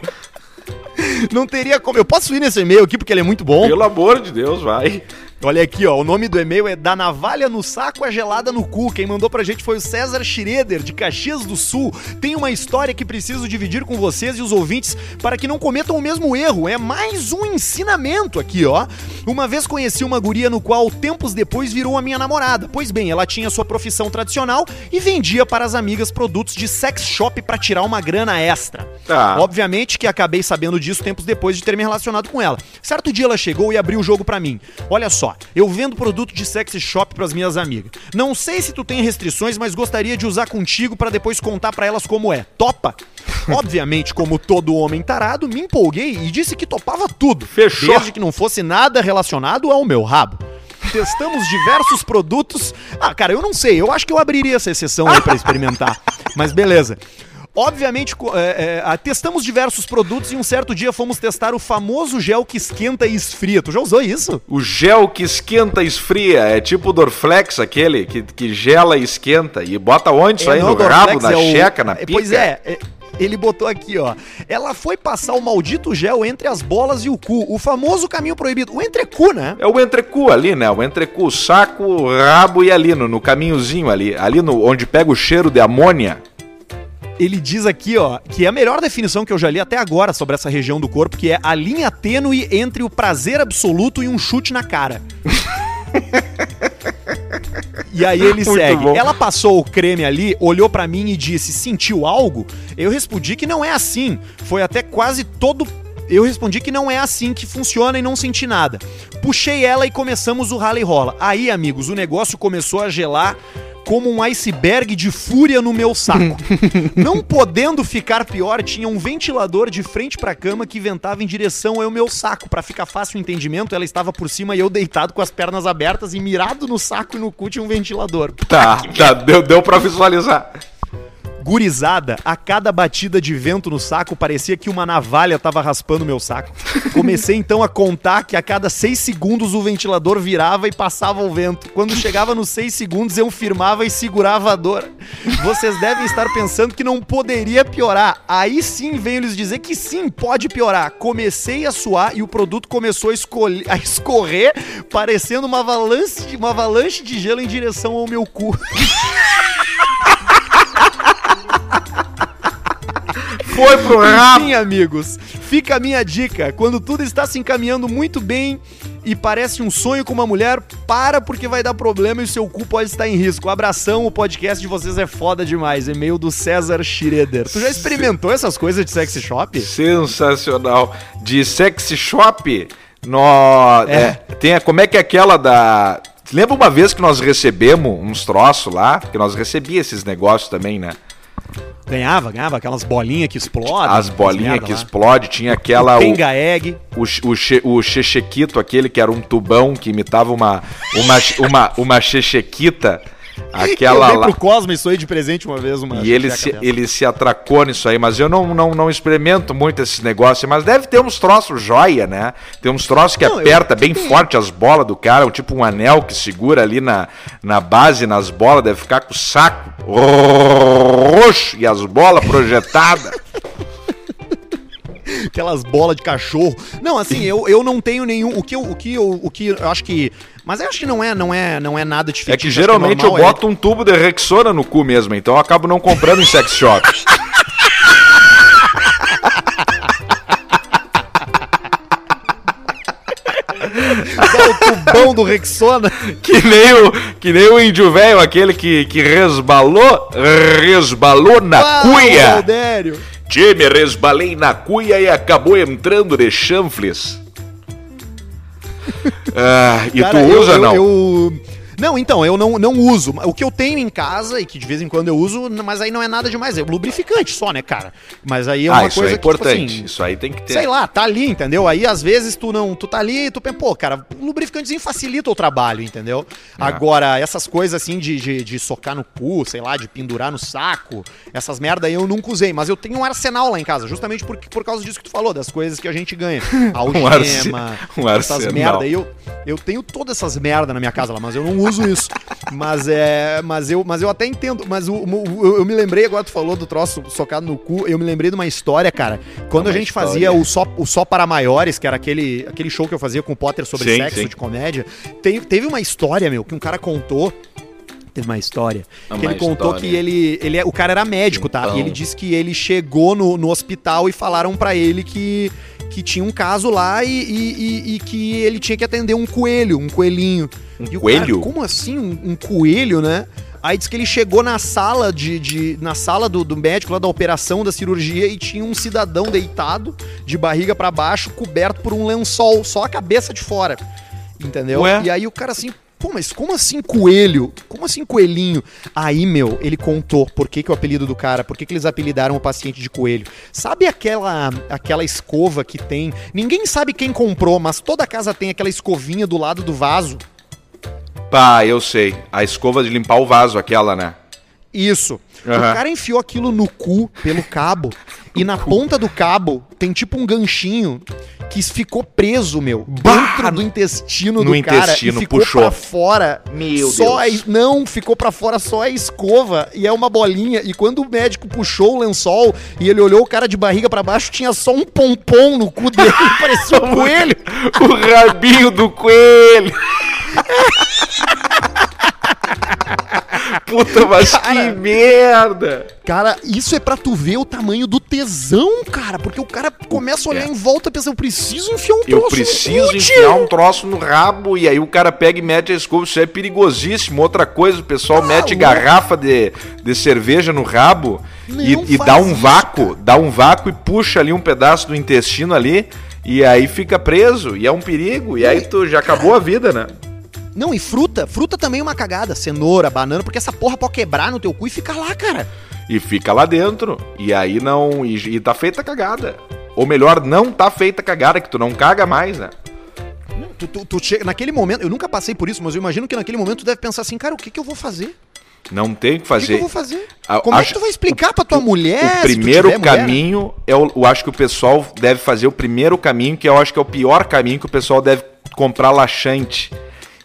Não teria como. Eu posso ir nesse e-mail aqui porque ele é muito bom.
Pelo amor de Deus, vai.
Olha aqui, ó. O nome do e-mail é Da Navalha no Saco a Gelada no Cu. Quem mandou pra gente foi o César Schroeder, de Caxias do Sul. Tem uma história que preciso dividir com vocês e os ouvintes para que não cometam o mesmo erro. É mais um ensinamento aqui, ó. Uma vez conheci uma guria no qual, tempos depois, virou a minha namorada. Pois bem, ela tinha sua profissão tradicional e vendia para as amigas produtos de sex shop para tirar uma grana extra. Tá. Obviamente que acabei sabendo disso tempos depois de ter me relacionado com ela. Certo dia ela chegou e abriu o jogo para mim. Olha só, eu vendo produto de sex shop para as minhas amigas. Não sei se tu tem restrições, mas gostaria de usar contigo para depois contar para elas como é. Topa? Obviamente, como todo homem tarado, me empolguei e disse que topava tudo. Fechou. Desde que não fosse nada relacionado ao meu rabo. Testamos diversos produtos. Ah, cara, eu não sei. Eu acho que eu abriria essa exceção aí pra experimentar. Mas beleza. Obviamente, é, é, testamos diversos produtos e um certo dia fomos testar o famoso gel que esquenta e esfria. Tu já usou isso?
O gel que esquenta e esfria. É tipo o Dorflex, aquele que, que gela e esquenta. E bota onde isso é, aí? No rabo, na é checa, na pica?
Pois é, é ele botou aqui, ó. Ela foi passar o maldito gel entre as bolas e o cu. O famoso caminho proibido. O entrecu, né?
É o entrecu ali, né? O entrecu, saco, rabo e ali no, no caminhozinho ali. Ali no, onde pega o cheiro de amônia
ele diz aqui, ó, que é a melhor definição que eu já li até agora sobre essa região do corpo, que é a linha tênue entre o prazer absoluto e um chute na cara. E aí ele Muito segue. Bom. Ela passou o creme ali, olhou para mim e disse: "Sentiu algo?" Eu respondi que não é assim. Foi até quase todo eu respondi que não é assim que funciona e não senti nada. Puxei ela e começamos o rally rola. Aí, amigos, o negócio começou a gelar como um iceberg de fúria no meu saco. Não podendo ficar pior, tinha um ventilador de frente para a cama que ventava em direção ao meu saco. Para ficar fácil o entendimento, ela estava por cima e eu deitado com as pernas abertas e mirado no saco e no cu tinha um ventilador.
Tá, tá, deu, deu para visualizar.
Gurizada, a cada batida de vento no saco parecia que uma navalha tava raspando meu saco. Comecei então a contar que a cada seis segundos o ventilador virava e passava o vento. Quando chegava nos seis segundos eu firmava e segurava a dor. Vocês devem estar pensando que não poderia piorar. Aí sim venho lhes dizer que sim, pode piorar. Comecei a suar e o produto começou a, a escorrer, parecendo uma avalanche, uma avalanche de gelo em direção ao meu cu.
Foi pro rabo.
Sim, amigos. Fica a minha dica. Quando tudo está se encaminhando muito bem e parece um sonho com uma mulher, para porque vai dar problema e o seu cu pode estar em risco. Abração, o podcast de vocês é foda demais. E-mail do César Schroeder. Tu já experimentou essas coisas de sexy shop?
Sensacional. De sexy shop? No, é. é. tem a, como é que é aquela da. Lembra uma vez que nós recebemos uns troços lá? Que nós recebíamos esses negócios também, né?
Ganhava, ganhava aquelas bolinhas que explodem.
As bolinhas que explodem, tinha aquela.
O Penga Egg.
O, o, o chechequito, aquele que era um tubão que imitava uma, uma, uma, uma chechequita. Aquela eu
dei pro Cosmo isso aí de presente uma vez. Uma
e ele se, ele se atracou nisso aí, mas eu não, não, não experimento muito esses negócios, mas deve ter uns troços joia, né? Tem uns troços que não, aperta eu... bem forte as bolas do cara, tipo um anel que segura ali na, na base, nas bolas, deve ficar com o saco roxo e as bolas projetadas.
Aquelas bolas de cachorro. Não, assim, eu, eu não tenho nenhum. O que eu, o que eu, o que eu acho que mas eu acho que não é, não é, não é nada diferente.
É que geralmente que é eu boto é... um tubo de Rexona no cu mesmo, então eu acabo não comprando em sex shop.
o tubão do Rexona.
Que nem o, que nem o índio velho, aquele que, que resbalou, resbalou na ah, cuia. Valdério. Tchê, me resbalei na cuia e acabou entrando de chanfles. Ah, e Cara, tu usa,
eu,
não?
Eu, não, então, eu não, não uso. O que eu tenho em casa e que de vez em quando eu uso, mas aí não é nada demais. É lubrificante só, né, cara? Mas aí é ah, uma isso coisa é
importante.
Que, tipo
assim, isso aí tem que ter.
Sei lá, tá ali, entendeu? Aí às vezes tu não, tu tá ali e tu pensa, pô, cara, lubrificantezinho facilita o trabalho, entendeu? Ah. Agora, essas coisas assim de, de, de, socar no cu, sei lá, de pendurar no saco, essas merda aí eu nunca usei. Mas eu tenho um arsenal lá em casa, justamente por, por causa disso que tu falou, das coisas que a gente ganha. Algema,
um, arse... um
essas merda aí. Eu, eu tenho todas essas merda na minha casa lá, mas eu não uso uso isso. Mas é. Mas eu, mas eu até entendo. Mas o, o, eu, eu me lembrei, agora tu falou do troço socado no cu. Eu me lembrei de uma história, cara. Quando a gente história. fazia o só, o só para Maiores, que era aquele, aquele show que eu fazia com o Potter sobre sim, sexo sim. de comédia, tem, teve uma história, meu, que um cara contou teve uma história. Uma que ele contou que ele, ele é, o cara era médico, tá? Então... E ele disse que ele chegou no, no hospital e falaram para ele que, que tinha um caso lá e, e, e, e, que ele tinha que atender um coelho, um coelhinho.
Um e coelho?
Cara, como assim um, um, coelho, né? Aí disse que ele chegou na sala de, de na sala do, do, médico lá da operação da cirurgia e tinha um cidadão deitado de barriga para baixo, coberto por um lençol, só a cabeça de fora. Entendeu? Ué? E aí o cara assim, Pô, mas como assim coelho? Como assim coelhinho? Aí, meu, ele contou por que, que o apelido do cara, por que, que eles apelidaram o paciente de coelho. Sabe aquela aquela escova que tem? Ninguém sabe quem comprou, mas toda casa tem aquela escovinha do lado do vaso.
Pá, eu sei. A escova de limpar o vaso, aquela, né?
Isso. Uhum. O cara enfiou aquilo no cu pelo cabo e na ponta do cabo tem tipo um ganchinho que ficou preso, meu, bah! dentro do intestino
no
do
intestino, cara e
ficou
puxou.
pra fora.
Meu
só
Deus.
A, não, ficou pra fora só a escova e é uma bolinha. E quando o médico puxou o lençol e ele olhou o cara de barriga para baixo, tinha só um pompom no cu dele, parecia um coelho.
o rabinho do coelho. Puta, mas cara, que merda!
Cara, isso é pra tu ver o tamanho do tesão, cara. Porque o cara começa a olhar é. em volta e pensa, eu preciso enfiar um troço
Eu preciso enfiar um troço no rabo. E aí o cara pega e mete a escova. Isso é perigosíssimo. Outra coisa, o pessoal ah, mete garrafa de, de cerveja no rabo e, e dá um isso, vácuo. Cara. Dá um vácuo e puxa ali um pedaço do intestino ali. E aí fica preso. E é um perigo. E aí tu já acabou a vida, né?
Não, e fruta. Fruta também é uma cagada. Cenoura, banana, porque essa porra pode quebrar no teu cu e ficar lá, cara.
E fica lá dentro. E aí não. E, e tá feita a cagada. Ou melhor, não tá feita a cagada, que tu não caga mais, né?
Tu, tu, tu chega, naquele momento, eu nunca passei por isso, mas eu imagino que naquele momento tu deve pensar assim, cara, o que, que eu vou fazer?
Não tem o que fazer. O que, que,
eu vou fazer? Como acho, é que tu vai explicar o, pra tua mulher?
O primeiro caminho, eu, eu acho que o pessoal deve fazer o primeiro caminho, que eu acho que é o pior caminho que o pessoal deve comprar laxante.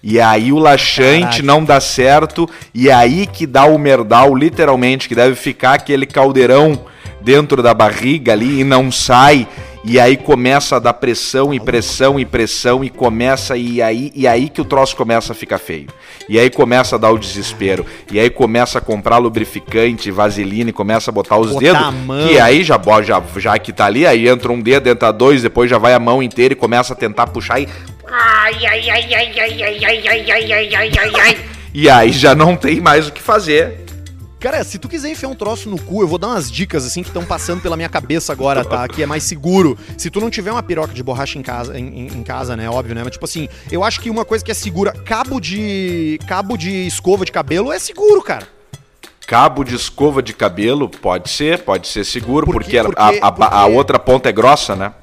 E aí o laxante Caraca. não dá certo, e aí que dá o merdal, literalmente, que deve ficar aquele caldeirão dentro da barriga ali e não sai. E aí começa a dar pressão e pressão e pressão e começa e aí e aí que o troço começa a ficar feio. E aí começa a dar o desespero. E aí começa a comprar lubrificante, vaselina e começa a botar os botar dedos. E aí já, já já que tá ali, aí entra um dedo, entra dois, depois já vai a mão inteira e começa a tentar puxar e Ai, ai, ai, ai, ai, ai, ai, ai, ai, ai, ai, ai, ai. E aí já não tem mais o que fazer.
Cara, se tu quiser enfiar um troço no cu, eu vou dar umas dicas assim que estão passando pela minha cabeça agora, tá? Que é mais seguro. Se tu não tiver uma piroca de borracha em casa, em, em, casa, né? Óbvio, né? Mas tipo assim, eu acho que uma coisa que é segura, cabo de. cabo de escova de cabelo é seguro, cara.
Cabo de escova de cabelo, pode ser, pode ser seguro, porque, porque, a, a, porque... a outra ponta é grossa, né?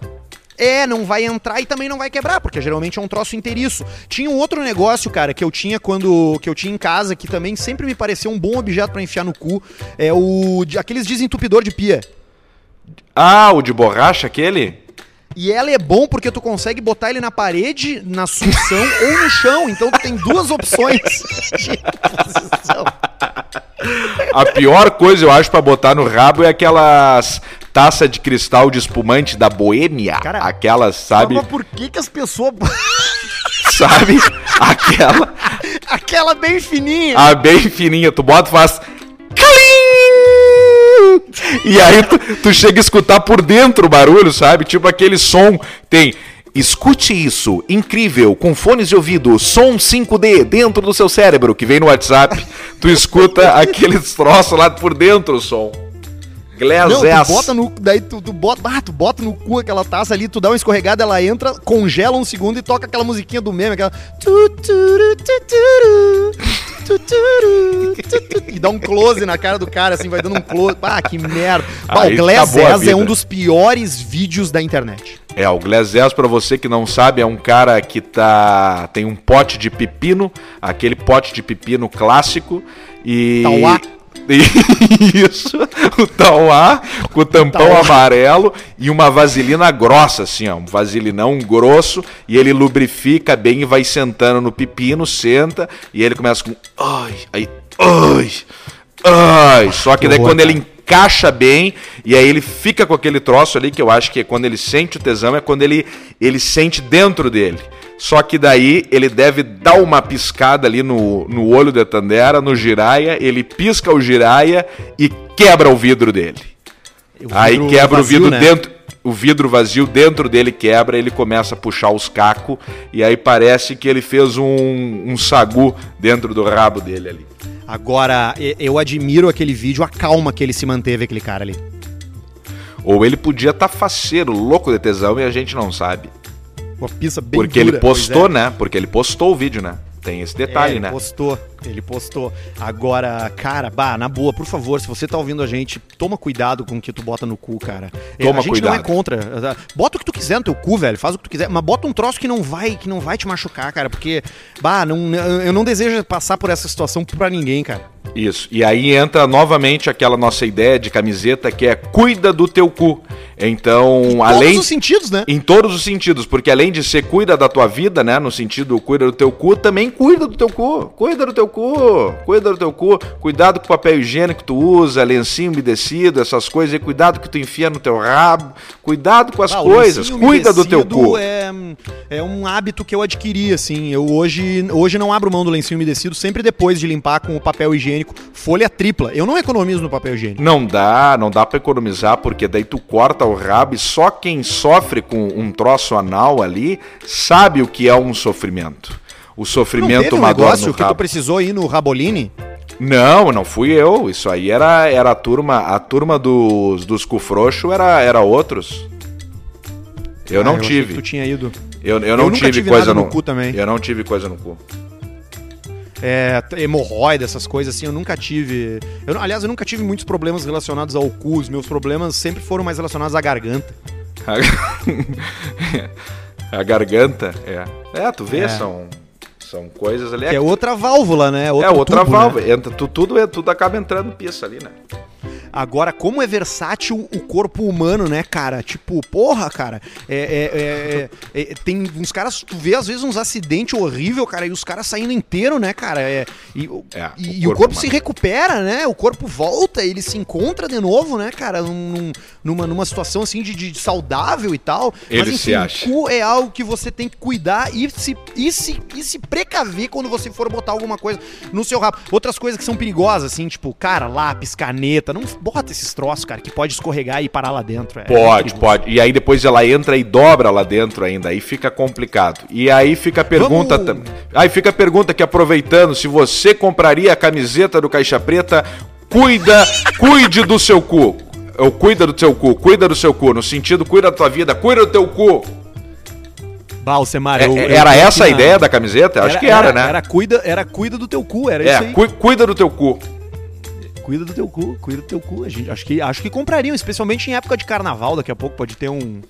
É, não vai entrar e também não vai quebrar, porque geralmente é um troço inteiriço. Tinha um outro negócio, cara, que eu tinha quando que eu tinha em casa, que também sempre me pareceu um bom objeto para enfiar no cu, é o aqueles desentupidor de pia.
Ah, o de borracha aquele?
E ela é bom porque tu consegue botar ele na parede, na sucção ou no chão. Então tu tem duas opções de posição.
A pior coisa, eu acho, para botar no rabo é aquelas taça de cristal de espumante da Boêmia. Cara, aquelas, sabe? Mas
por que, que as pessoas.
sabe? Aquela.
Aquela bem fininha.
A bem fininha. Tu bota e faz. E aí tu, tu chega a escutar por dentro o barulho, sabe? Tipo aquele som. Tem. Escute isso, incrível, com fones de ouvido, som 5D dentro do seu cérebro, que vem no WhatsApp. Tu escuta aqueles troços lá por dentro o som.
Não, tu bota no. Daí tu, tu, bota, ah, tu bota no cu aquela taça ali, tu dá uma escorregada, ela entra, congela um segundo e toca aquela musiquinha do meme, aquela. E dá um close na cara do cara, assim, vai dando um close. Ah, que merda. Bah, o Glass é um dos piores vídeos da internet.
É, o Glass para você que não sabe, é um cara que tá tem um pote de pepino, aquele pote de pepino clássico e
Tauá.
Isso, o Tauá com o tampão Tauá. amarelo e uma vaselina grossa, assim, ó, um vaselinão grosso, e ele lubrifica bem e vai sentando no pepino, senta, e ele começa com ai, aí, ai, ai, só que daí quando ele encaixa bem e aí ele fica com aquele troço ali que eu acho que é quando ele sente o tesão, é quando ele, ele sente dentro dele. Só que daí ele deve dar uma piscada ali no, no olho da Tandera, no giraia, ele pisca o giraia e quebra o vidro dele. O vidro aí quebra vazio, o vidro né? dentro, o vidro vazio dentro dele quebra, ele começa a puxar os cacos e aí parece que ele fez um, um sagu dentro do rabo dele ali.
Agora, eu admiro aquele vídeo, a calma que ele se manteve, aquele cara ali.
Ou ele podia estar tá faceiro, louco de tesão e a gente não sabe.
Uma bem
Porque dura, ele postou, é. né? Porque ele postou o vídeo, né? Tem esse detalhe, é,
ele
né?
postou, ele postou. Agora, cara, bah, na boa, por favor, se você tá ouvindo a gente, toma cuidado com o que tu bota no cu, cara.
É, toma
a gente
cuidado.
não é contra. Bota o que tu quiser no teu cu, velho. Faz o que tu quiser, mas bota um troço que não vai, que não vai te machucar, cara, porque bah, não, eu não desejo passar por essa situação para ninguém, cara.
Isso. E aí entra novamente aquela nossa ideia de camiseta que é cuida do teu cu. Então, em além. Em todos
os sentidos, né?
Em todos os sentidos, porque além de ser cuida da tua vida, né? No sentido cuida do teu cu, também cuida do teu cu. Cuida do teu cu. Cuida do teu cu. Cuidado com o papel higiênico que tu usa, lencinho umedecido, essas coisas. E cuidado que tu enfia no teu rabo. Cuidado com as ah, coisas. Cuida do teu cu.
É, é um hábito que eu adquiri, assim. Eu hoje, hoje não abro mão do lencinho umedecido, sempre depois de limpar com o papel higiênico, folha tripla. Eu não economizo no papel higiênico.
Não dá, não dá para economizar, porque daí tu corta o rabo e só quem sofre com um troço anal ali sabe o que é um sofrimento. O sofrimento não
teve um negócio que tu precisou ir no Rabolini?
Não, não fui eu. Isso aí era, era a turma, a turma dos, dos cufroxo era, era outros. Eu ah, não eu tive.
tu tinha ido.
Eu, eu não eu tive, tive, coisa no, no
cu também.
Eu não tive coisa no cu
é, hemorroida, essas coisas assim, eu nunca tive. Eu, aliás, eu nunca tive muitos problemas relacionados ao cu. Os meus problemas sempre foram mais relacionados à garganta.
a garganta, é. É, tu vê, é. são. São coisas ali.
Que é outra válvula, né?
Outro é outra tubo, né? válvula. Né? Entra, tu, tudo, tudo acaba entrando pista ali, né?
Agora, como é versátil o corpo humano, né, cara? Tipo, porra, cara. É, é, é, é tem uns caras, tu vê às vezes uns acidentes horríveis, cara, e os caras saindo inteiro, né, cara? É, e, é, e, o corpo, o corpo se recupera, né? O corpo volta, ele se encontra de novo, né, cara? Num, numa, numa situação assim de, de saudável e tal.
Ele Mas enfim, se acha.
o cu é algo que você tem que cuidar e se, e, se, e se precaver quando você for botar alguma coisa no seu rabo. Outras coisas que são perigosas, assim, tipo, cara, lápis, caneta, não bota esses troços, cara, que pode escorregar e parar lá dentro.
É pode, pode. E aí depois ela entra e dobra lá dentro ainda, aí fica complicado. E aí fica a pergunta, Vamos... aí fica a pergunta que aproveitando, se você compraria a camiseta do Caixa Preta, cuida, cuide do seu cu. Ou cuida do seu cu, cuida do seu cu, no sentido cuida da tua vida, cuida do teu cu.
Balsemar,
é, eu, era eu essa a ideia da camiseta? Acho que era,
era,
né?
Era cuida, era cuida do teu cu, era
é, isso aí. Cu, cuida do teu cu
cuida do teu cu, cuida do teu cu. A gente, acho, que, acho que comprariam, especialmente em época de carnaval, daqui a pouco pode ter um.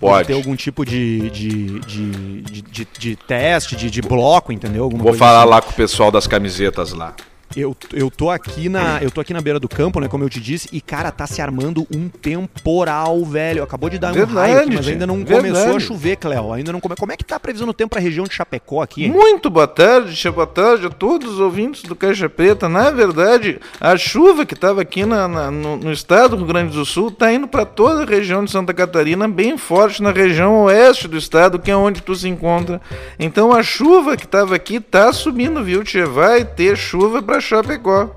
Pode, ter algum tipo de, de, de, de, de, teste, de, de bloco, entendeu? Alguma
Vou falar assim. lá com o pessoal das camisetas lá.
Eu, eu tô aqui na eu tô aqui na beira do campo, né, como eu te disse, e cara, tá se armando um temporal, velho. Acabou de dar verdade, um raio aqui, mas ainda não verdade. começou a chover, Cléo. Ainda não come... Como é que tá a previsão do tempo pra região de Chapecó aqui?
Muito boa tarde, boa tarde a todos os ouvintes do Caixa Preta. Na verdade, a chuva que tava aqui na, na no, no, estado do Rio Grande do Sul tá indo para toda a região de Santa Catarina, bem forte na região oeste do estado, que é onde tu se encontra. Então a chuva que tava aqui tá subindo, viu, tia? Vai ter chuva para Chapecó.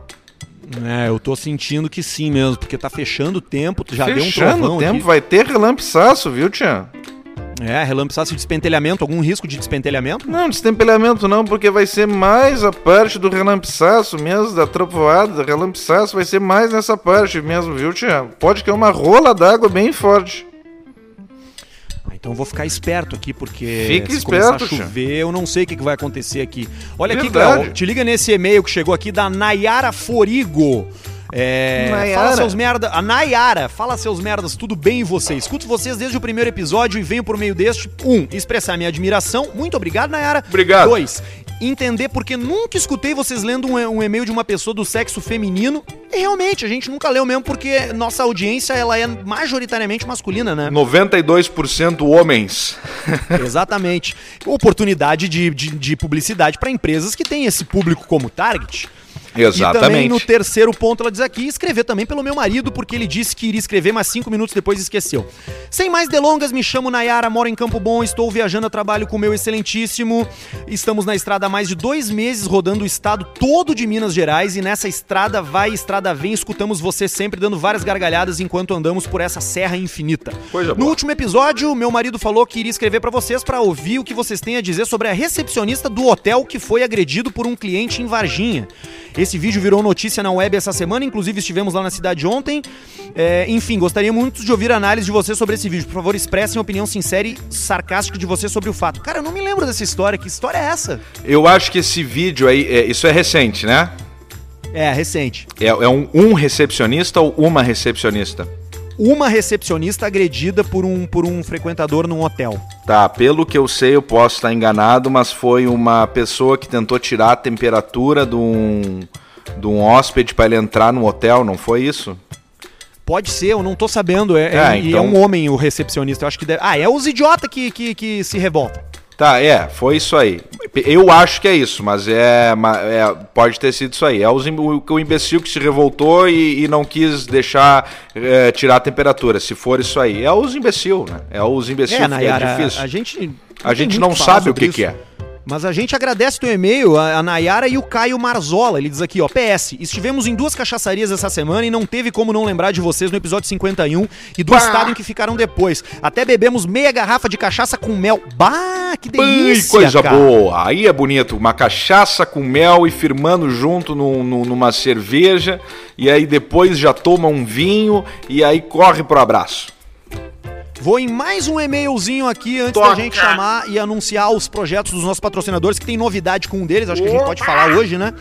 É, eu tô sentindo que sim mesmo, porque tá fechando o tempo, já fechando deu um trovão
o tempo, aqui. vai ter relampiçaço, viu, Tia?
É, relampiçaço de despentelhamento, algum risco de despentelhamento?
Não, despentelhamento não, porque vai ser mais a parte do relampiçaço mesmo, da trovoada, relampiçaço vai ser mais nessa parte mesmo, viu, Tia? Pode que é uma rola d'água bem forte.
Então vou ficar esperto aqui, porque
Fique
se
esperto,
começar a chover, eu não sei o que vai acontecer aqui. Olha Verdade. aqui, Cléo, te liga nesse e-mail que chegou aqui da Nayara Forigo. É, Nayara. Fala seus merda. A Nayara, fala seus merdas, tudo bem em você? Escuto vocês desde o primeiro episódio e venho por meio deste. Um, expressar minha admiração. Muito obrigado, Nayara.
Obrigado.
Dois, entender porque nunca escutei vocês lendo um, um, e-mail de uma pessoa do sexo feminino. E realmente, a gente nunca leu mesmo porque nossa audiência ela é majoritariamente masculina, né?
92% homens.
Exatamente. Oportunidade de, de, de publicidade para empresas que têm esse público como target.
Exatamente.
E também no terceiro ponto ela diz aqui, escrever também pelo meu marido, porque ele disse que iria escrever, mas cinco minutos depois esqueceu. Sem mais delongas, me chamo Nayara, moro em Campo Bom, estou viajando a trabalho com o meu excelentíssimo. Estamos na estrada há mais de dois meses, rodando o estado todo de Minas Gerais, e nessa estrada vai, estrada vem, escutamos você sempre dando várias gargalhadas enquanto andamos por essa serra infinita.
Coisa
no
boa.
último episódio, meu marido falou que iria escrever para vocês para ouvir o que vocês têm a dizer sobre a recepcionista do hotel que foi agredido por um cliente em Varginha. Esse vídeo virou notícia na web essa semana, inclusive estivemos lá na cidade ontem. É, enfim, gostaria muito de ouvir a análise de você sobre esse vídeo. Por favor, expressem a opinião sincera e sarcástica de você sobre o fato. Cara, eu não me lembro dessa história. Que história é essa?
Eu acho que esse vídeo aí, é, isso é recente, né?
É, recente.
É, é um, um recepcionista ou uma recepcionista?
Uma recepcionista agredida por um, por um frequentador num hotel.
Tá, pelo que eu sei, eu posso estar enganado, mas foi uma pessoa que tentou tirar a temperatura de um, de um hóspede para ele entrar no hotel, não foi isso?
Pode ser, eu não tô sabendo. É, é, é, então... é um homem o recepcionista. Eu acho que deve... Ah, é os idiotas que, que, que se revoltam.
Tá, é, foi isso aí. Eu acho que é isso, mas é, é pode ter sido isso aí. É os, o, o imbecil que se revoltou e, e não quis deixar é, tirar a temperatura. Se for isso aí, é os imbecil, né? É os imbecil
é, Nayara, é difícil. A gente,
a gente não sabe o que, que é.
Mas a gente agradece teu e-mail, a, Nayara e o Caio Marzola. Ele diz aqui, ó, PS, estivemos em duas cachaçarias essa semana e não teve como não lembrar de vocês no episódio 51 e do bah. estado em que ficaram depois. Até bebemos meia garrafa de cachaça com mel. Bah, que delícia,
coisa cara. boa. Aí é bonito, uma cachaça com mel e firmando junto no, no, numa cerveja e aí depois já toma um vinho e aí corre pro abraço.
Vou em mais um e-mailzinho aqui antes Toca. da gente chamar e anunciar os projetos dos nossos patrocinadores, que tem novidade com um deles, acho que a gente pode falar hoje, né?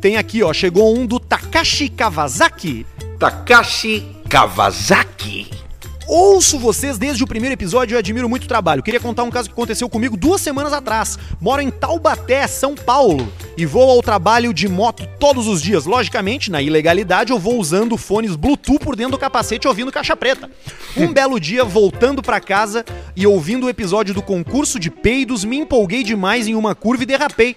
Tem aqui, ó, chegou um do Takashi Kawasaki.
Takashi Kawasaki.
Ouço vocês desde o primeiro episódio e admiro muito o trabalho. Queria contar um caso que aconteceu comigo duas semanas atrás. Moro em Taubaté, São Paulo, e vou ao trabalho de moto todos os dias. Logicamente, na ilegalidade, eu vou usando fones Bluetooth por dentro do capacete ouvindo caixa preta. Um belo dia, voltando para casa e ouvindo o episódio do concurso de peidos, me empolguei demais em uma curva e derrapei.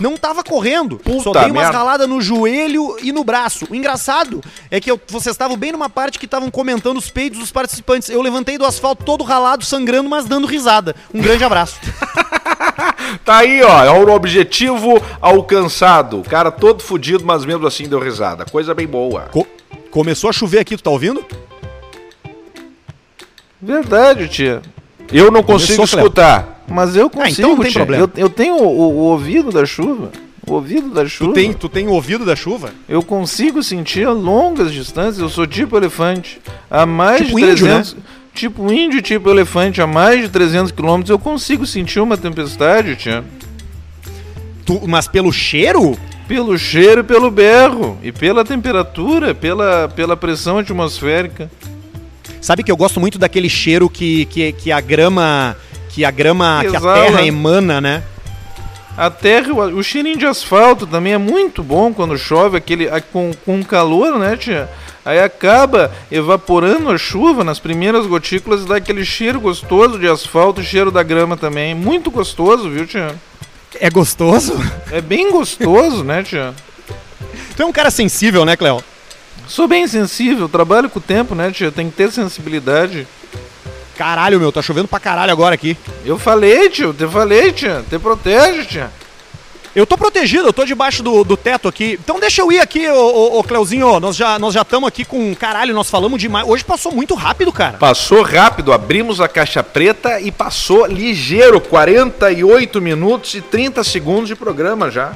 Não tava correndo, Puta só dei umas merda. raladas no joelho e no braço. O engraçado é que eu, vocês estavam bem numa parte que estavam comentando os peidos dos participantes. Eu levantei do asfalto todo ralado, sangrando, mas dando risada. Um grande abraço.
tá aí, ó, é o objetivo alcançado. O cara todo fudido, mas mesmo assim deu risada. Coisa bem boa. Co
começou a chover aqui, tu tá ouvindo?
Verdade, tia. Eu não consigo Começou, escutar, mas eu consigo, ah, então não tem problema. Eu, eu tenho o, o, ouvido da chuva. O ouvido da chuva.
Tu tem, tu tem o ouvido da chuva?
Eu consigo sentir a longas distâncias. Eu sou tipo elefante. A mais tipo de 300... Índio, né? Tipo índio, tipo elefante, a mais de 300 quilômetros, eu consigo sentir uma tempestade, tia.
Tu, mas pelo cheiro?
Pelo cheiro e pelo berro. E pela temperatura, pela, pela pressão atmosférica.
Sabe que eu gosto muito daquele cheiro que, que, que a grama. Que a grama. Que a terra emana, né?
A terra, o cheirinho de asfalto também é muito bom quando chove, aquele com, com calor, né, tia? Aí acaba evaporando a chuva nas primeiras gotículas e dá aquele cheiro gostoso de asfalto, cheiro da grama também. Muito gostoso, viu, tia?
É gostoso?
É bem gostoso, né, tia?
Tu é um cara sensível, né, Cleo?
Sou bem sensível, trabalho com o tempo, né, tia? Tem que ter sensibilidade.
Caralho, meu, tá chovendo pra caralho agora aqui.
Eu falei, tio, te falei, tia. Te protege, tia.
Eu tô protegido, eu tô debaixo do, do teto aqui. Então deixa eu ir aqui, ô, ô, ô Cleuzinho. Nós já nós já estamos aqui com. Caralho, nós falamos demais. Hoje passou muito rápido, cara.
Passou rápido, abrimos a caixa preta e passou ligeiro 48 minutos e 30 segundos de programa já.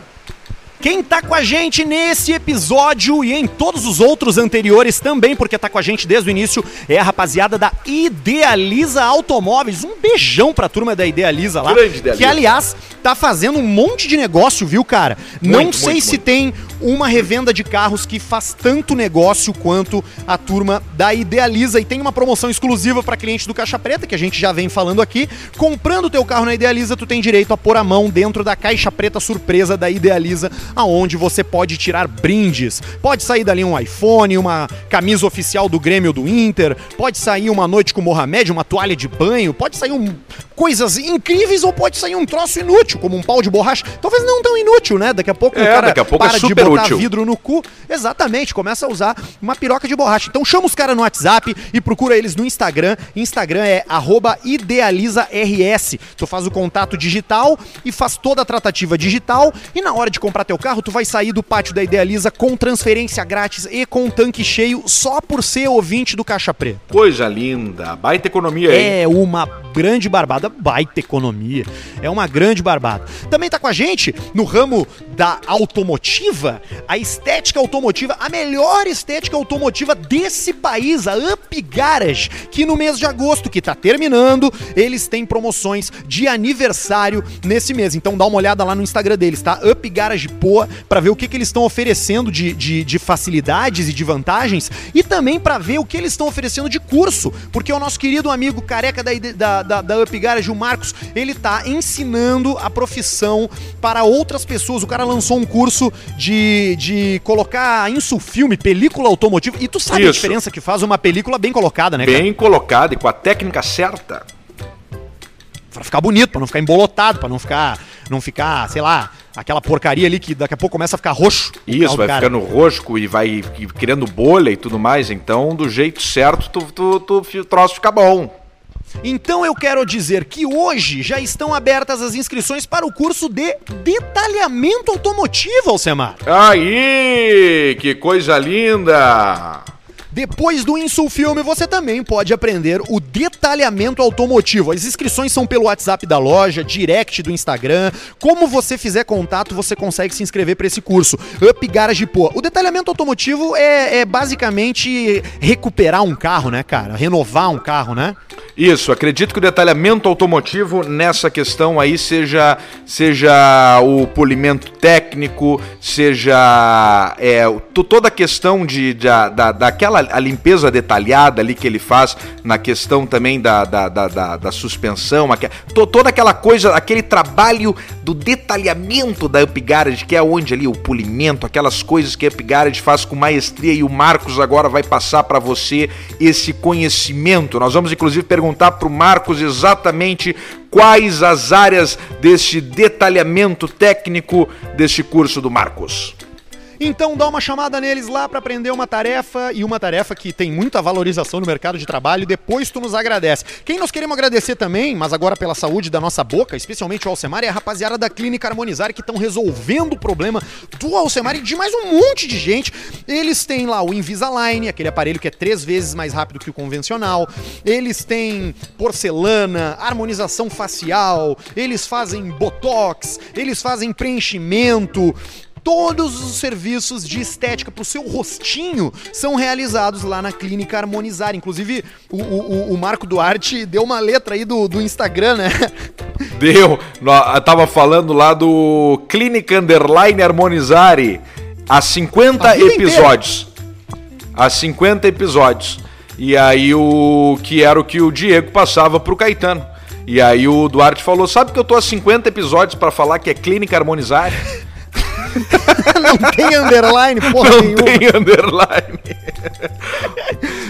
Quem tá com a gente nesse episódio e em todos os outros anteriores também, porque tá com a gente desde o início, é a rapaziada da Idealiza Automóveis. Um beijão pra turma da Idealiza lá. Grande Idealiza. Que, aliás, tá fazendo um monte de negócio, viu, cara? Muito, Não sei muito, se muito. tem uma revenda de carros que faz tanto negócio quanto a turma da Idealiza. E tem uma promoção exclusiva para cliente do Caixa Preta, que a gente já vem falando aqui. Comprando o teu carro na Idealiza, tu tem direito a pôr a mão dentro da caixa preta surpresa da Idealiza, aonde você pode tirar brindes. Pode sair dali um iPhone, uma camisa oficial do Grêmio do Inter, pode sair uma noite com o Mohamed, uma toalha de banho, pode sair um, coisas incríveis ou pode sair um troço inútil, como um pau de borracha. Talvez não tão inútil, né? Daqui a pouco
é, o cara daqui a pouco é para é super de botar útil.
vidro no cu. Exatamente, começa a usar uma piroca de borracha. Então chama os caras no WhatsApp e procura eles no Instagram. Instagram é idealizaRS. Tu faz o contato digital e faz toda a tratativa digital e na hora de comprar teu carro, tu vai sair do pátio da Idealiza com transferência grátis e com tanque cheio só por ser ouvinte do Caixa Preta.
Coisa linda, baita economia
aí. É uma grande barbada, baita economia. É uma grande barbada. Também tá com a gente no ramo da automotiva, a estética automotiva, a melhor estética automotiva desse país, a Up Garage, que no mês de agosto, que tá terminando, eles têm promoções de aniversário nesse mês. Então dá uma olhada lá no Instagram deles, tá? Up Garage Poa, pra ver o que, que eles estão oferecendo de, de, de facilidades e de vantagens e também para ver o que eles estão oferecendo de curso, porque o nosso querido amigo careca da, da, da, da Up Garage, o Marcos, ele tá ensinando a profissão para outras pessoas. O cara lançou um curso de, de colocar insulfilme, película automotiva. E tu sabe Isso. a diferença que faz uma película bem colocada, né,
cara? Bem colocada e com a técnica certa.
Pra ficar bonito, pra não ficar embolotado, pra não ficar, não ficar, sei lá, aquela porcaria ali que daqui a pouco começa a ficar roxo.
Isso, vai cara. ficando roxo e vai criando bolha e tudo mais. Então, do jeito certo, tu, tu, tu, o troço fica bom.
Então eu quero dizer que hoje já estão abertas as inscrições para o curso de detalhamento automotivo, Alcemar.
Aí, que coisa linda!
Depois do Insulfilme, você também pode aprender o detalhamento automotivo. As inscrições são pelo WhatsApp da loja, direct do Instagram. Como você fizer contato, você consegue se inscrever para esse curso. Up Garage Pô. O detalhamento automotivo é, é basicamente recuperar um carro, né, cara? Renovar um carro, né?
Isso, acredito que o detalhamento automotivo nessa questão aí seja, seja o polimento técnico, seja é, toda a questão de, de, da, daquela a limpeza detalhada ali que ele faz na questão também da, da, da, da, da suspensão, aqua, to, toda aquela coisa, aquele trabalho do detalhamento da Up Garage, que é onde ali o polimento, aquelas coisas que a Up Garage faz com maestria e o Marcos agora vai passar para você esse conhecimento. Nós vamos inclusive perguntar para o Marcos exatamente quais as áreas deste detalhamento técnico deste curso do Marcos.
Então dá uma chamada neles lá para aprender uma tarefa e uma tarefa que tem muita valorização no mercado de trabalho depois tu nos agradece. Quem nós queremos agradecer também, mas agora pela saúde da nossa boca, especialmente o Alcemar e a rapaziada da Clínica Harmonizar que estão resolvendo o problema do Alcemar e de mais um monte de gente. Eles têm lá o Invisalign, aquele aparelho que é três vezes mais rápido que o convencional. Eles têm porcelana, harmonização facial, eles fazem botox, eles fazem preenchimento, todos os serviços de estética para o seu rostinho são realizados lá na Clínica Harmonizar. Inclusive, o, o, o Marco Duarte deu uma letra aí do, do Instagram, né?
Deu. Eu tava falando lá do Clínica Underline Harmonizare. Há 50 episódios. Há 50 episódios. E aí o que era o que o Diego passava pro Caetano. E aí o Duarte falou: "Sabe que eu tô há 50 episódios para falar que é Clínica Harmonizar?"
não tem underline, porra
Não nenhuma. tem underline.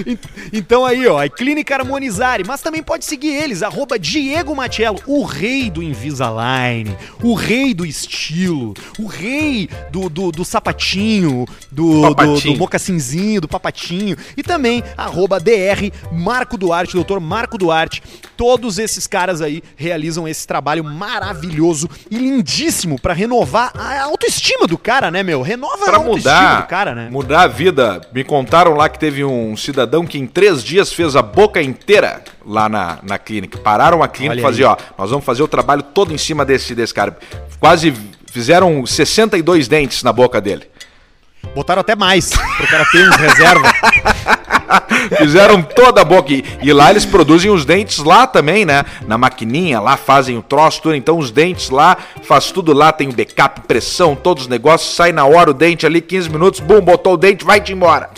então aí, ó, a Clínica Harmonizare, mas também pode seguir eles, arroba Diego Matiello, o rei do Invisalign, o rei do estilo, o rei do, do, do sapatinho, do, do, do mocassinzinho, do papatinho, e também arroba DR Marco Duarte, doutor Marco Duarte. Todos esses caras aí realizam esse trabalho maravilhoso e lindíssimo para renovar a autoestima do cara, né, meu? Renova
pra a autoestima mudar, do cara, né? Mudar a vida. Me contaram lá que teve um cidadão que em três dias fez a boca inteira lá na, na clínica. Pararam a clínica e faziam, ó, nós vamos fazer o trabalho todo em cima desse, desse cara. Quase Fizeram 62 dentes na boca dele.
Botaram até mais, pro cara ter uns reserva.
Fizeram toda a boca. E, e, lá eles produzem os dentes lá também, né? Na maquininha, lá fazem o troço, tudo. Então os dentes lá, faz tudo lá, tem o backup, pressão, todos os negócios. Sai na hora o dente ali, 15 minutos, bum, botou o dente, vai-te embora.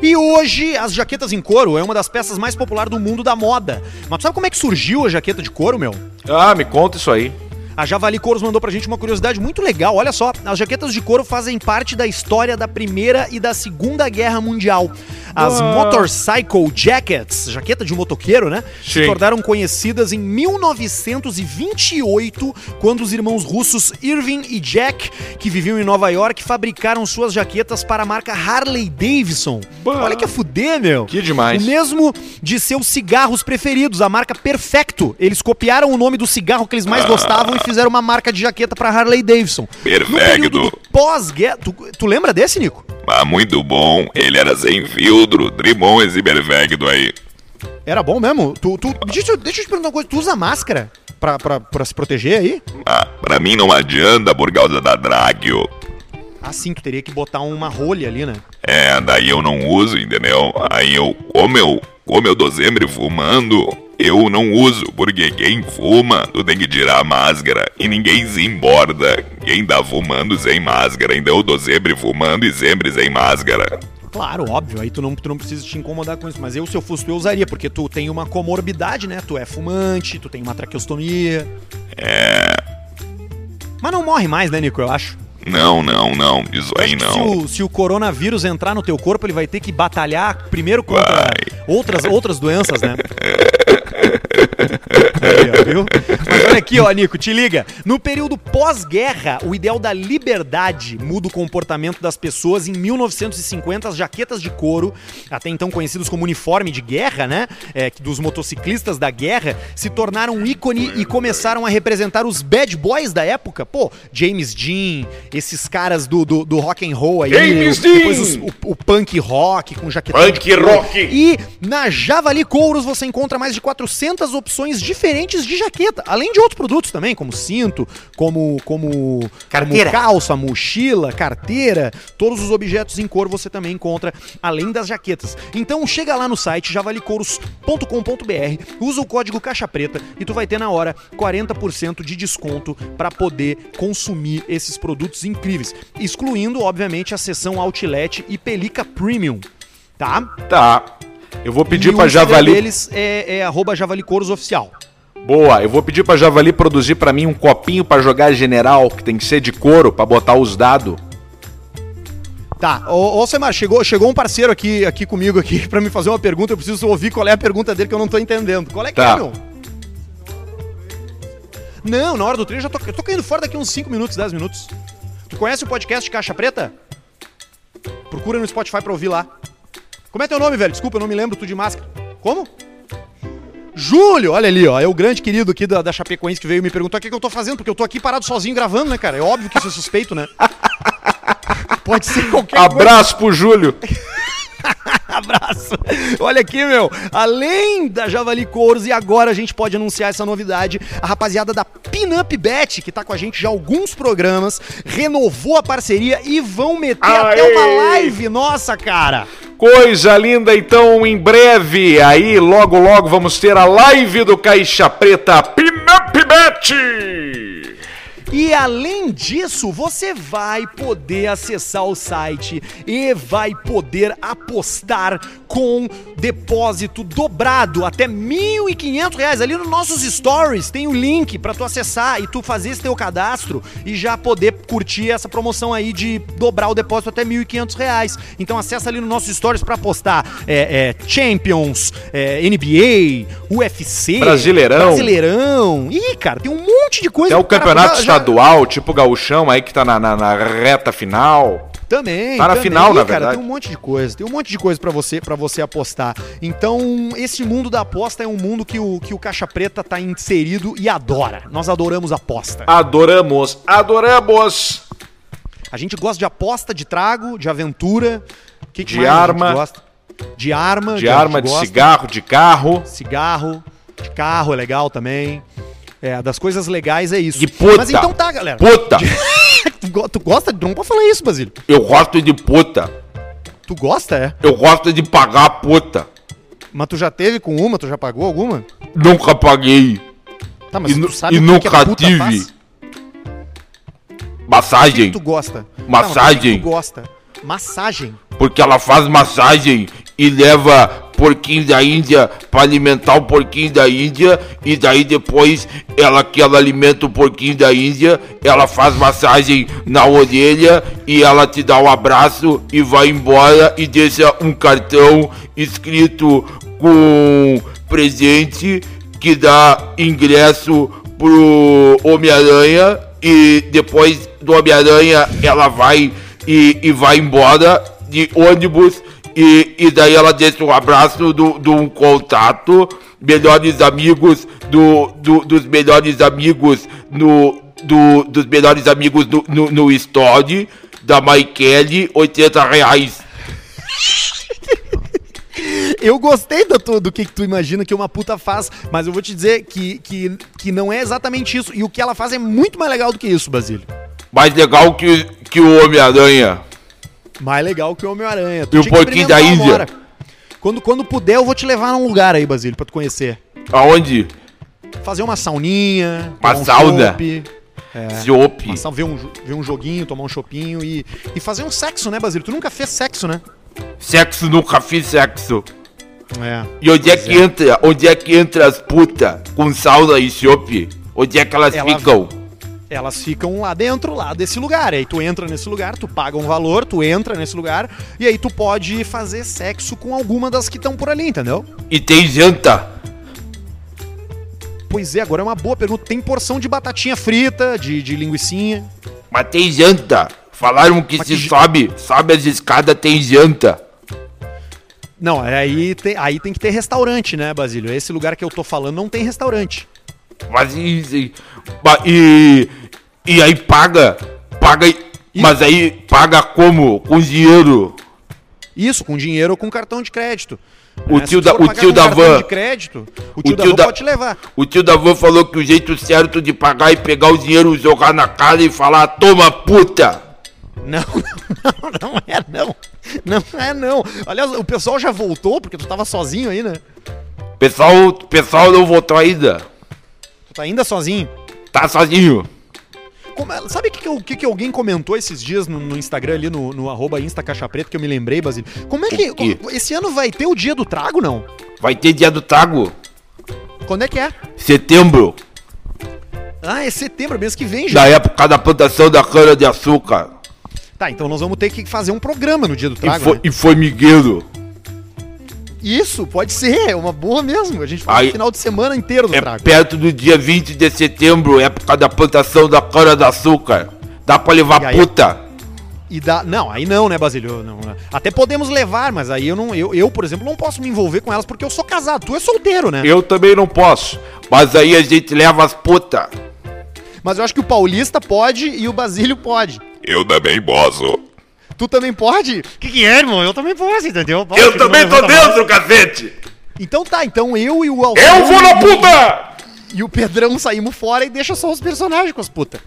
E hoje, as jaquetas em couro é uma das peças mais populares do mundo da moda. Mas tu sabe como é que surgiu a jaqueta de couro, meu?
Ah, me conta isso aí.
A Javali Couros mandou pra gente uma curiosidade muito legal. Olha só, as jaquetas de couro fazem parte da história da Primeira e da Segunda Guerra Mundial. As ah. Motorcycle Jackets, jaqueta de motoqueiro, né? Sim. Se tornaram conhecidas em 1928, quando os irmãos russos Irving e Jack, que viviam em Nova York, fabricaram suas jaquetas para a marca Harley Davidson. Bah. Olha que a fuder, meu.
Que demais.
O mesmo de seus cigarros preferidos, a marca Perfecto. Eles copiaram o nome do cigarro que eles mais gostavam e fizeram uma marca de jaqueta para Harley Davidson.
Perfeito.
Pós-guerra. Tu, tu lembra desse, Nico?
Ah, muito bom. Ele era sem filtro. Trimon esse perfeito aí.
Era bom mesmo? Tu, tu, deixa, deixa eu te perguntar uma coisa. Tu usa máscara pra, pra, pra se proteger aí?
Ah, pra mim não adianta por causa da Dragio.
Ah, sim, tu teria que botar uma rolha ali, né?
É, daí eu não uso, entendeu? Aí eu, como eu, como eu tô sempre fumando, eu não uso, porque quem fuma, tu tem que tirar a máscara e ninguém se importa. Quem tá fumando sem máscara, então eu tô sempre fumando e sempre sem máscara.
Claro, óbvio, aí tu não, tu não precisa te incomodar com isso. Mas eu, se eu fosse tu, eu usaria, porque tu tem uma comorbidade, né? Tu é fumante, tu tem uma traqueostomia.
É.
Mas não morre mais, né, Nico? Eu acho.
Não, não, não. Isso aí não.
Se o, se o, coronavírus entrar no teu corpo, ele vai ter que batalhar primeiro contra outras, outras doenças, né? Aí, ó, viu? Mas olha aqui, ó, Nico, te liga. No período pós-guerra, o ideal da liberdade muda o comportamento das pessoas. Em 1950, as jaquetas de couro, até então conhecidos como uniforme de guerra, né? É, dos motociclistas da guerra, se tornaram um ícone e começaram a representar os bad boys da época. Pô, James Dean, esses caras do, do, do rock and roll aí.
James
Dean! Depois os, o, o, punk rock com jaqueta
Punk rock!
E na Javali Couros você encontra mais de 400 opções diferentes de jaqueta, além de outros produtos também, como cinto, como como,
carteira.
como calça, mochila, carteira, todos os objetos em couro você também encontra além das jaquetas. Então chega lá no site javalicouros.com.br, usa o código caixa preta e tu vai ter na hora 40% de desconto para poder consumir esses produtos incríveis, excluindo obviamente a seção Outlet e Pelica Premium. Tá?
Tá. Eu vou pedir para Javali.
deles é, é arroba Javali Couros Oficial.
Boa, eu vou pedir para Javali produzir para mim um copinho para jogar general, que tem que ser de couro, para botar os dados.
Tá, ô, ô Semar, chegou, chegou um parceiro aqui, aqui comigo aqui para me fazer uma pergunta, eu preciso ouvir qual é a pergunta dele que eu não tô entendendo. Qual é que tá. é, meu? Não, na hora do treino já tô, eu tô caindo fora daqui uns 5 minutos, 10 minutos. Tu conhece o podcast Caixa Preta? Procura no Spotify pra ouvir lá. Como é teu nome, velho? Desculpa, eu não me lembro, tu de máscara. Como? Júlio, olha ali, ó. É o grande querido aqui da, da Chapecoense que veio me perguntar o que, que eu tô fazendo, porque eu tô aqui parado sozinho gravando, né, cara? É óbvio que isso é suspeito, né? Pode ser qualquer
Abraço coisa. pro Júlio.
Abraço. Olha aqui, meu. Além da Javali Couros, e agora a gente pode anunciar essa novidade. A rapaziada da Pinup Bet, que tá com a gente já alguns programas, renovou a parceria e vão meter Aê! até uma live nossa, cara.
Coisa linda, então em breve, aí logo logo vamos ter a live do Caixa Preta Pinup Bet.
E além disso, você vai poder acessar o site e vai poder apostar com depósito dobrado até R$ 1.500 ali nos nossos stories. Tem o link para tu acessar e tu fazer esse teu cadastro e já poder curtir essa promoção aí de dobrar o depósito até R$ 1.500. Então acessa ali nos nossos stories para apostar é, é, Champions, é, NBA, UFC,
Brasileirão.
Brasileirão. Ih, cara, tem um monte de coisa.
É o campeonato já, estadual, tipo gauchão aí que tá na, na, na reta final.
Também.
Tá
na
também, final, na cara,
verdade. Tem um monte de coisa. Tem um monte de coisa para você para você apostar. Então, esse mundo da aposta é um mundo que o, que o Caixa Preta tá inserido e adora. Nós adoramos aposta.
Adoramos, adoramos.
A gente gosta de aposta, de trago, de aventura.
Que que de arma.
De arma.
De arma, de cigarro, de carro.
Cigarro, de carro é legal também. É, das coisas legais é isso.
De puta.
Mas então tá, galera.
Puta.
tu gosta? Não pode falar isso, Basílio.
Eu gosto de puta.
Tu gosta, é?
Eu gosto de pagar puta.
Mas tu já teve com uma? Tu já pagou alguma?
Nunca paguei.
Tá, mas
e,
tu sabe
e
o que
nunca
que a puta
tive.
faz?
Massagem.
Que tu gosta?
Massagem.
Não, tu gosta? Massagem.
Porque ela faz massagem e leva porquinho da Índia para alimentar o porquinho da Índia e daí depois ela que ela alimenta o porquinho da Índia, ela faz massagem na orelha e ela te dá um abraço e vai embora e deixa um cartão escrito com presente que dá ingresso pro Homem-Aranha e depois do Homem-Aranha ela vai e, e vai embora de ônibus e, e daí ela deixa um abraço do, do um contato, melhores amigos do, do dos melhores amigos no do, dos melhores amigos no, no, no story da Maikele, 80 reais.
Eu gostei do, tu- do que, que tu imagina que uma puta faz, mas eu vou te dizer que, que, que não é exatamente isso. E o que ela faz é muito mais legal do que isso, Basílio.
Mais legal que, que o Homem-Aranha.
Mais legal que o Homem-Aranha. Tu
E o porquinho da Índia?
Quando, quando puder, eu vou te levar num lugar aí, Basílio, pra tu conhecer.
Aonde?
Fazer uma sauninha.
Uma
um
sauna?
chopp, É.
Ziope.
Uma ver, um, ver um joguinho, tomar um chopinho e, e fazer um sexo, né, Basílio? Tu nunca fez sexo, né?
Sexo nunca fiz sexo.
É.
E onde é que entra? Onde é que entra as putas com sauna e chope? Onde é que elas
Ela-
ficam?
Elas ficam lá dentro, lá desse lugar. Aí tu entra nesse lugar, tu paga um valor, tu entra nesse lugar, e aí tu pode fazer sexo com alguma das que estão por ali, entendeu?
E tem janta.
Pois é, agora é uma boa pergunta. Tem porção de batatinha frita, de, de linguiçinha.
Mas tem janta. Falaram que
Mas
se
que
sobe, sobe as escadas, tem janta.
Não, aí tem, aí tem que ter restaurante, né, Basílio? Esse lugar que eu tô falando não tem restaurante.
Mas e, e, e, e aí paga, paga, mas aí paga como? Com dinheiro.
Isso, com dinheiro ou com cartão de crédito.
O
É,
tio
tu
da- o tio da van.
de crédito, o tio,
O
da
tio
van
da-
pode levar.
O tio da van falou que o jeito certo de pagar é pegar o dinheiro, jogar na cara e falar, toma puta.
Não, não, não é não. Não é não. Aliás, o pessoal já voltou, porque tu tava sozinho aí, né?
Pessoal, pessoal não votou ainda.
Tá ainda sozinho.
Tá sozinho.
Como é- sabe o que, que, que alguém comentou esses dias no, no Instagram ali, no, no arroba Insta Caixa Preta, que eu me lembrei, Basílio? Como é que. Como- esse ano vai ter o dia do trago, não?
Vai ter dia do trago.
Quando é que é?
Setembro.
Ah, é setembro, mês que vem já.
Da época da plantação da cana de açúcar.
Tá, então nós vamos ter que fazer um programa no dia do
E,
trago.
foi,
né?
e formigueiro.
Isso, pode ser, é uma boa mesmo. A gente faz
Aí-
o final de semana inteiro do
É
trago.
perto do dia 20 de setembro, época da plantação da cana de açúcar. Dá pra levar
E aí-
puta.
E dá. Não, aí não, né, Basílio? Não? Até podemos levar, mas aí eu não. Eu, eu, por exemplo, não posso me envolver com elas porque eu sou casado. Tu é solteiro, né?
Eu também não posso. Mas aí a gente leva as puta.
Mas eu acho que o paulista pode e o Basílio pode.
Eu também posso.
Tu também pode? O que, que é, irmão? Eu também posso, entendeu? Pode,
Eu também tô dentro, cacete!
Então tá, então eu e o Alceu
Eu vou na puta!
E o Pedrão saímos fora e deixa só os personagens com as putas.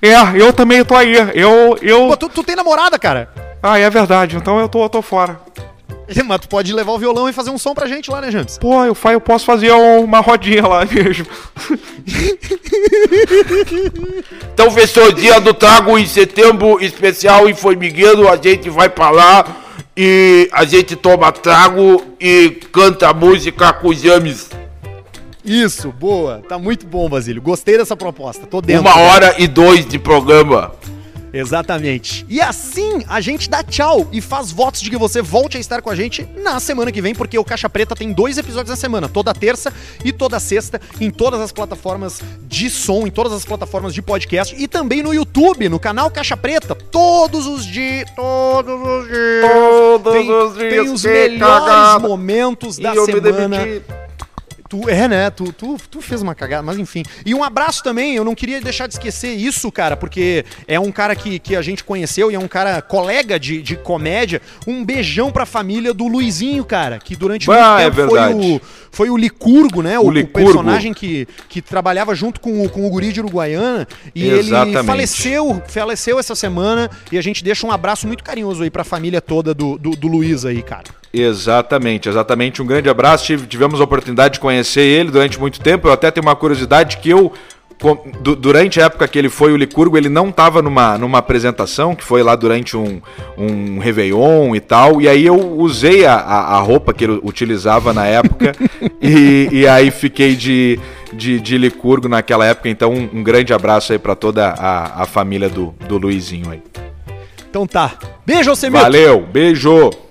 É, eu também tô aí. Eu, eu.
Pô, tu, tu tem namorada, cara?
Ah, é verdade. Então eu tô, eu tô fora.
Mas tu pode levar o violão e fazer um som pra gente lá, né, James?
Pô, eu, fa- eu posso fazer um- uma rodinha lá mesmo.
Então fechou o dia do trago em setembro, especial em Formigueiro. A gente vai pra lá e a gente toma trago e canta música com os James.
Isso, boa. Tá muito bom, Basílio. Gostei dessa proposta. Tô dentro.
Uma hora e dois de programa.
Exatamente. E assim a gente dá tchau e faz votos de que você volte a estar com a gente na semana que vem, porque o Caixa Preta tem dois episódios na semana, toda terça e toda sexta, em todas as plataformas de som, em todas as plataformas de podcast e também no YouTube, no canal Caixa Preta, todos os dias, todos os dias.
Todos
tem,
os dias
tem os melhores
cagada.
momentos da
E eu me
semana. Tu, é, né? Tu, tu, tu fez uma cagada, mas enfim. E um abraço também, eu não queria deixar de esquecer isso, cara, porque é um cara que, que a gente conheceu e é um cara colega de, de comédia. Um beijão pra família do Luizinho, cara, que durante
ah, muito tempo é foi,
o, foi o Licurgo, né? O, o, Licurgo. o, personagem que, que trabalhava junto com o, com o Guri de Uruguaiana. E Exatamente. ele faleceu, faleceu essa semana e a gente deixa um abraço muito carinhoso aí pra família toda do, do, do Luiz aí, cara.
Exatamente, exatamente. Um grande abraço. Tivemos a oportunidade de conhecer ele durante muito tempo. Eu até tenho uma curiosidade que eu durante a época que ele foi o Licurgo, ele não estava numa, numa apresentação, que foi lá durante um, um Réveillon e tal, e aí eu usei a, a roupa que ele utilizava na época, e, e aí fiquei de, de, de Licurgo naquela época, então um, um grande abraço aí para toda a, a família do, do Luizinho aí.
Então tá. Beijo, Alcemito!
Valeu, beijo!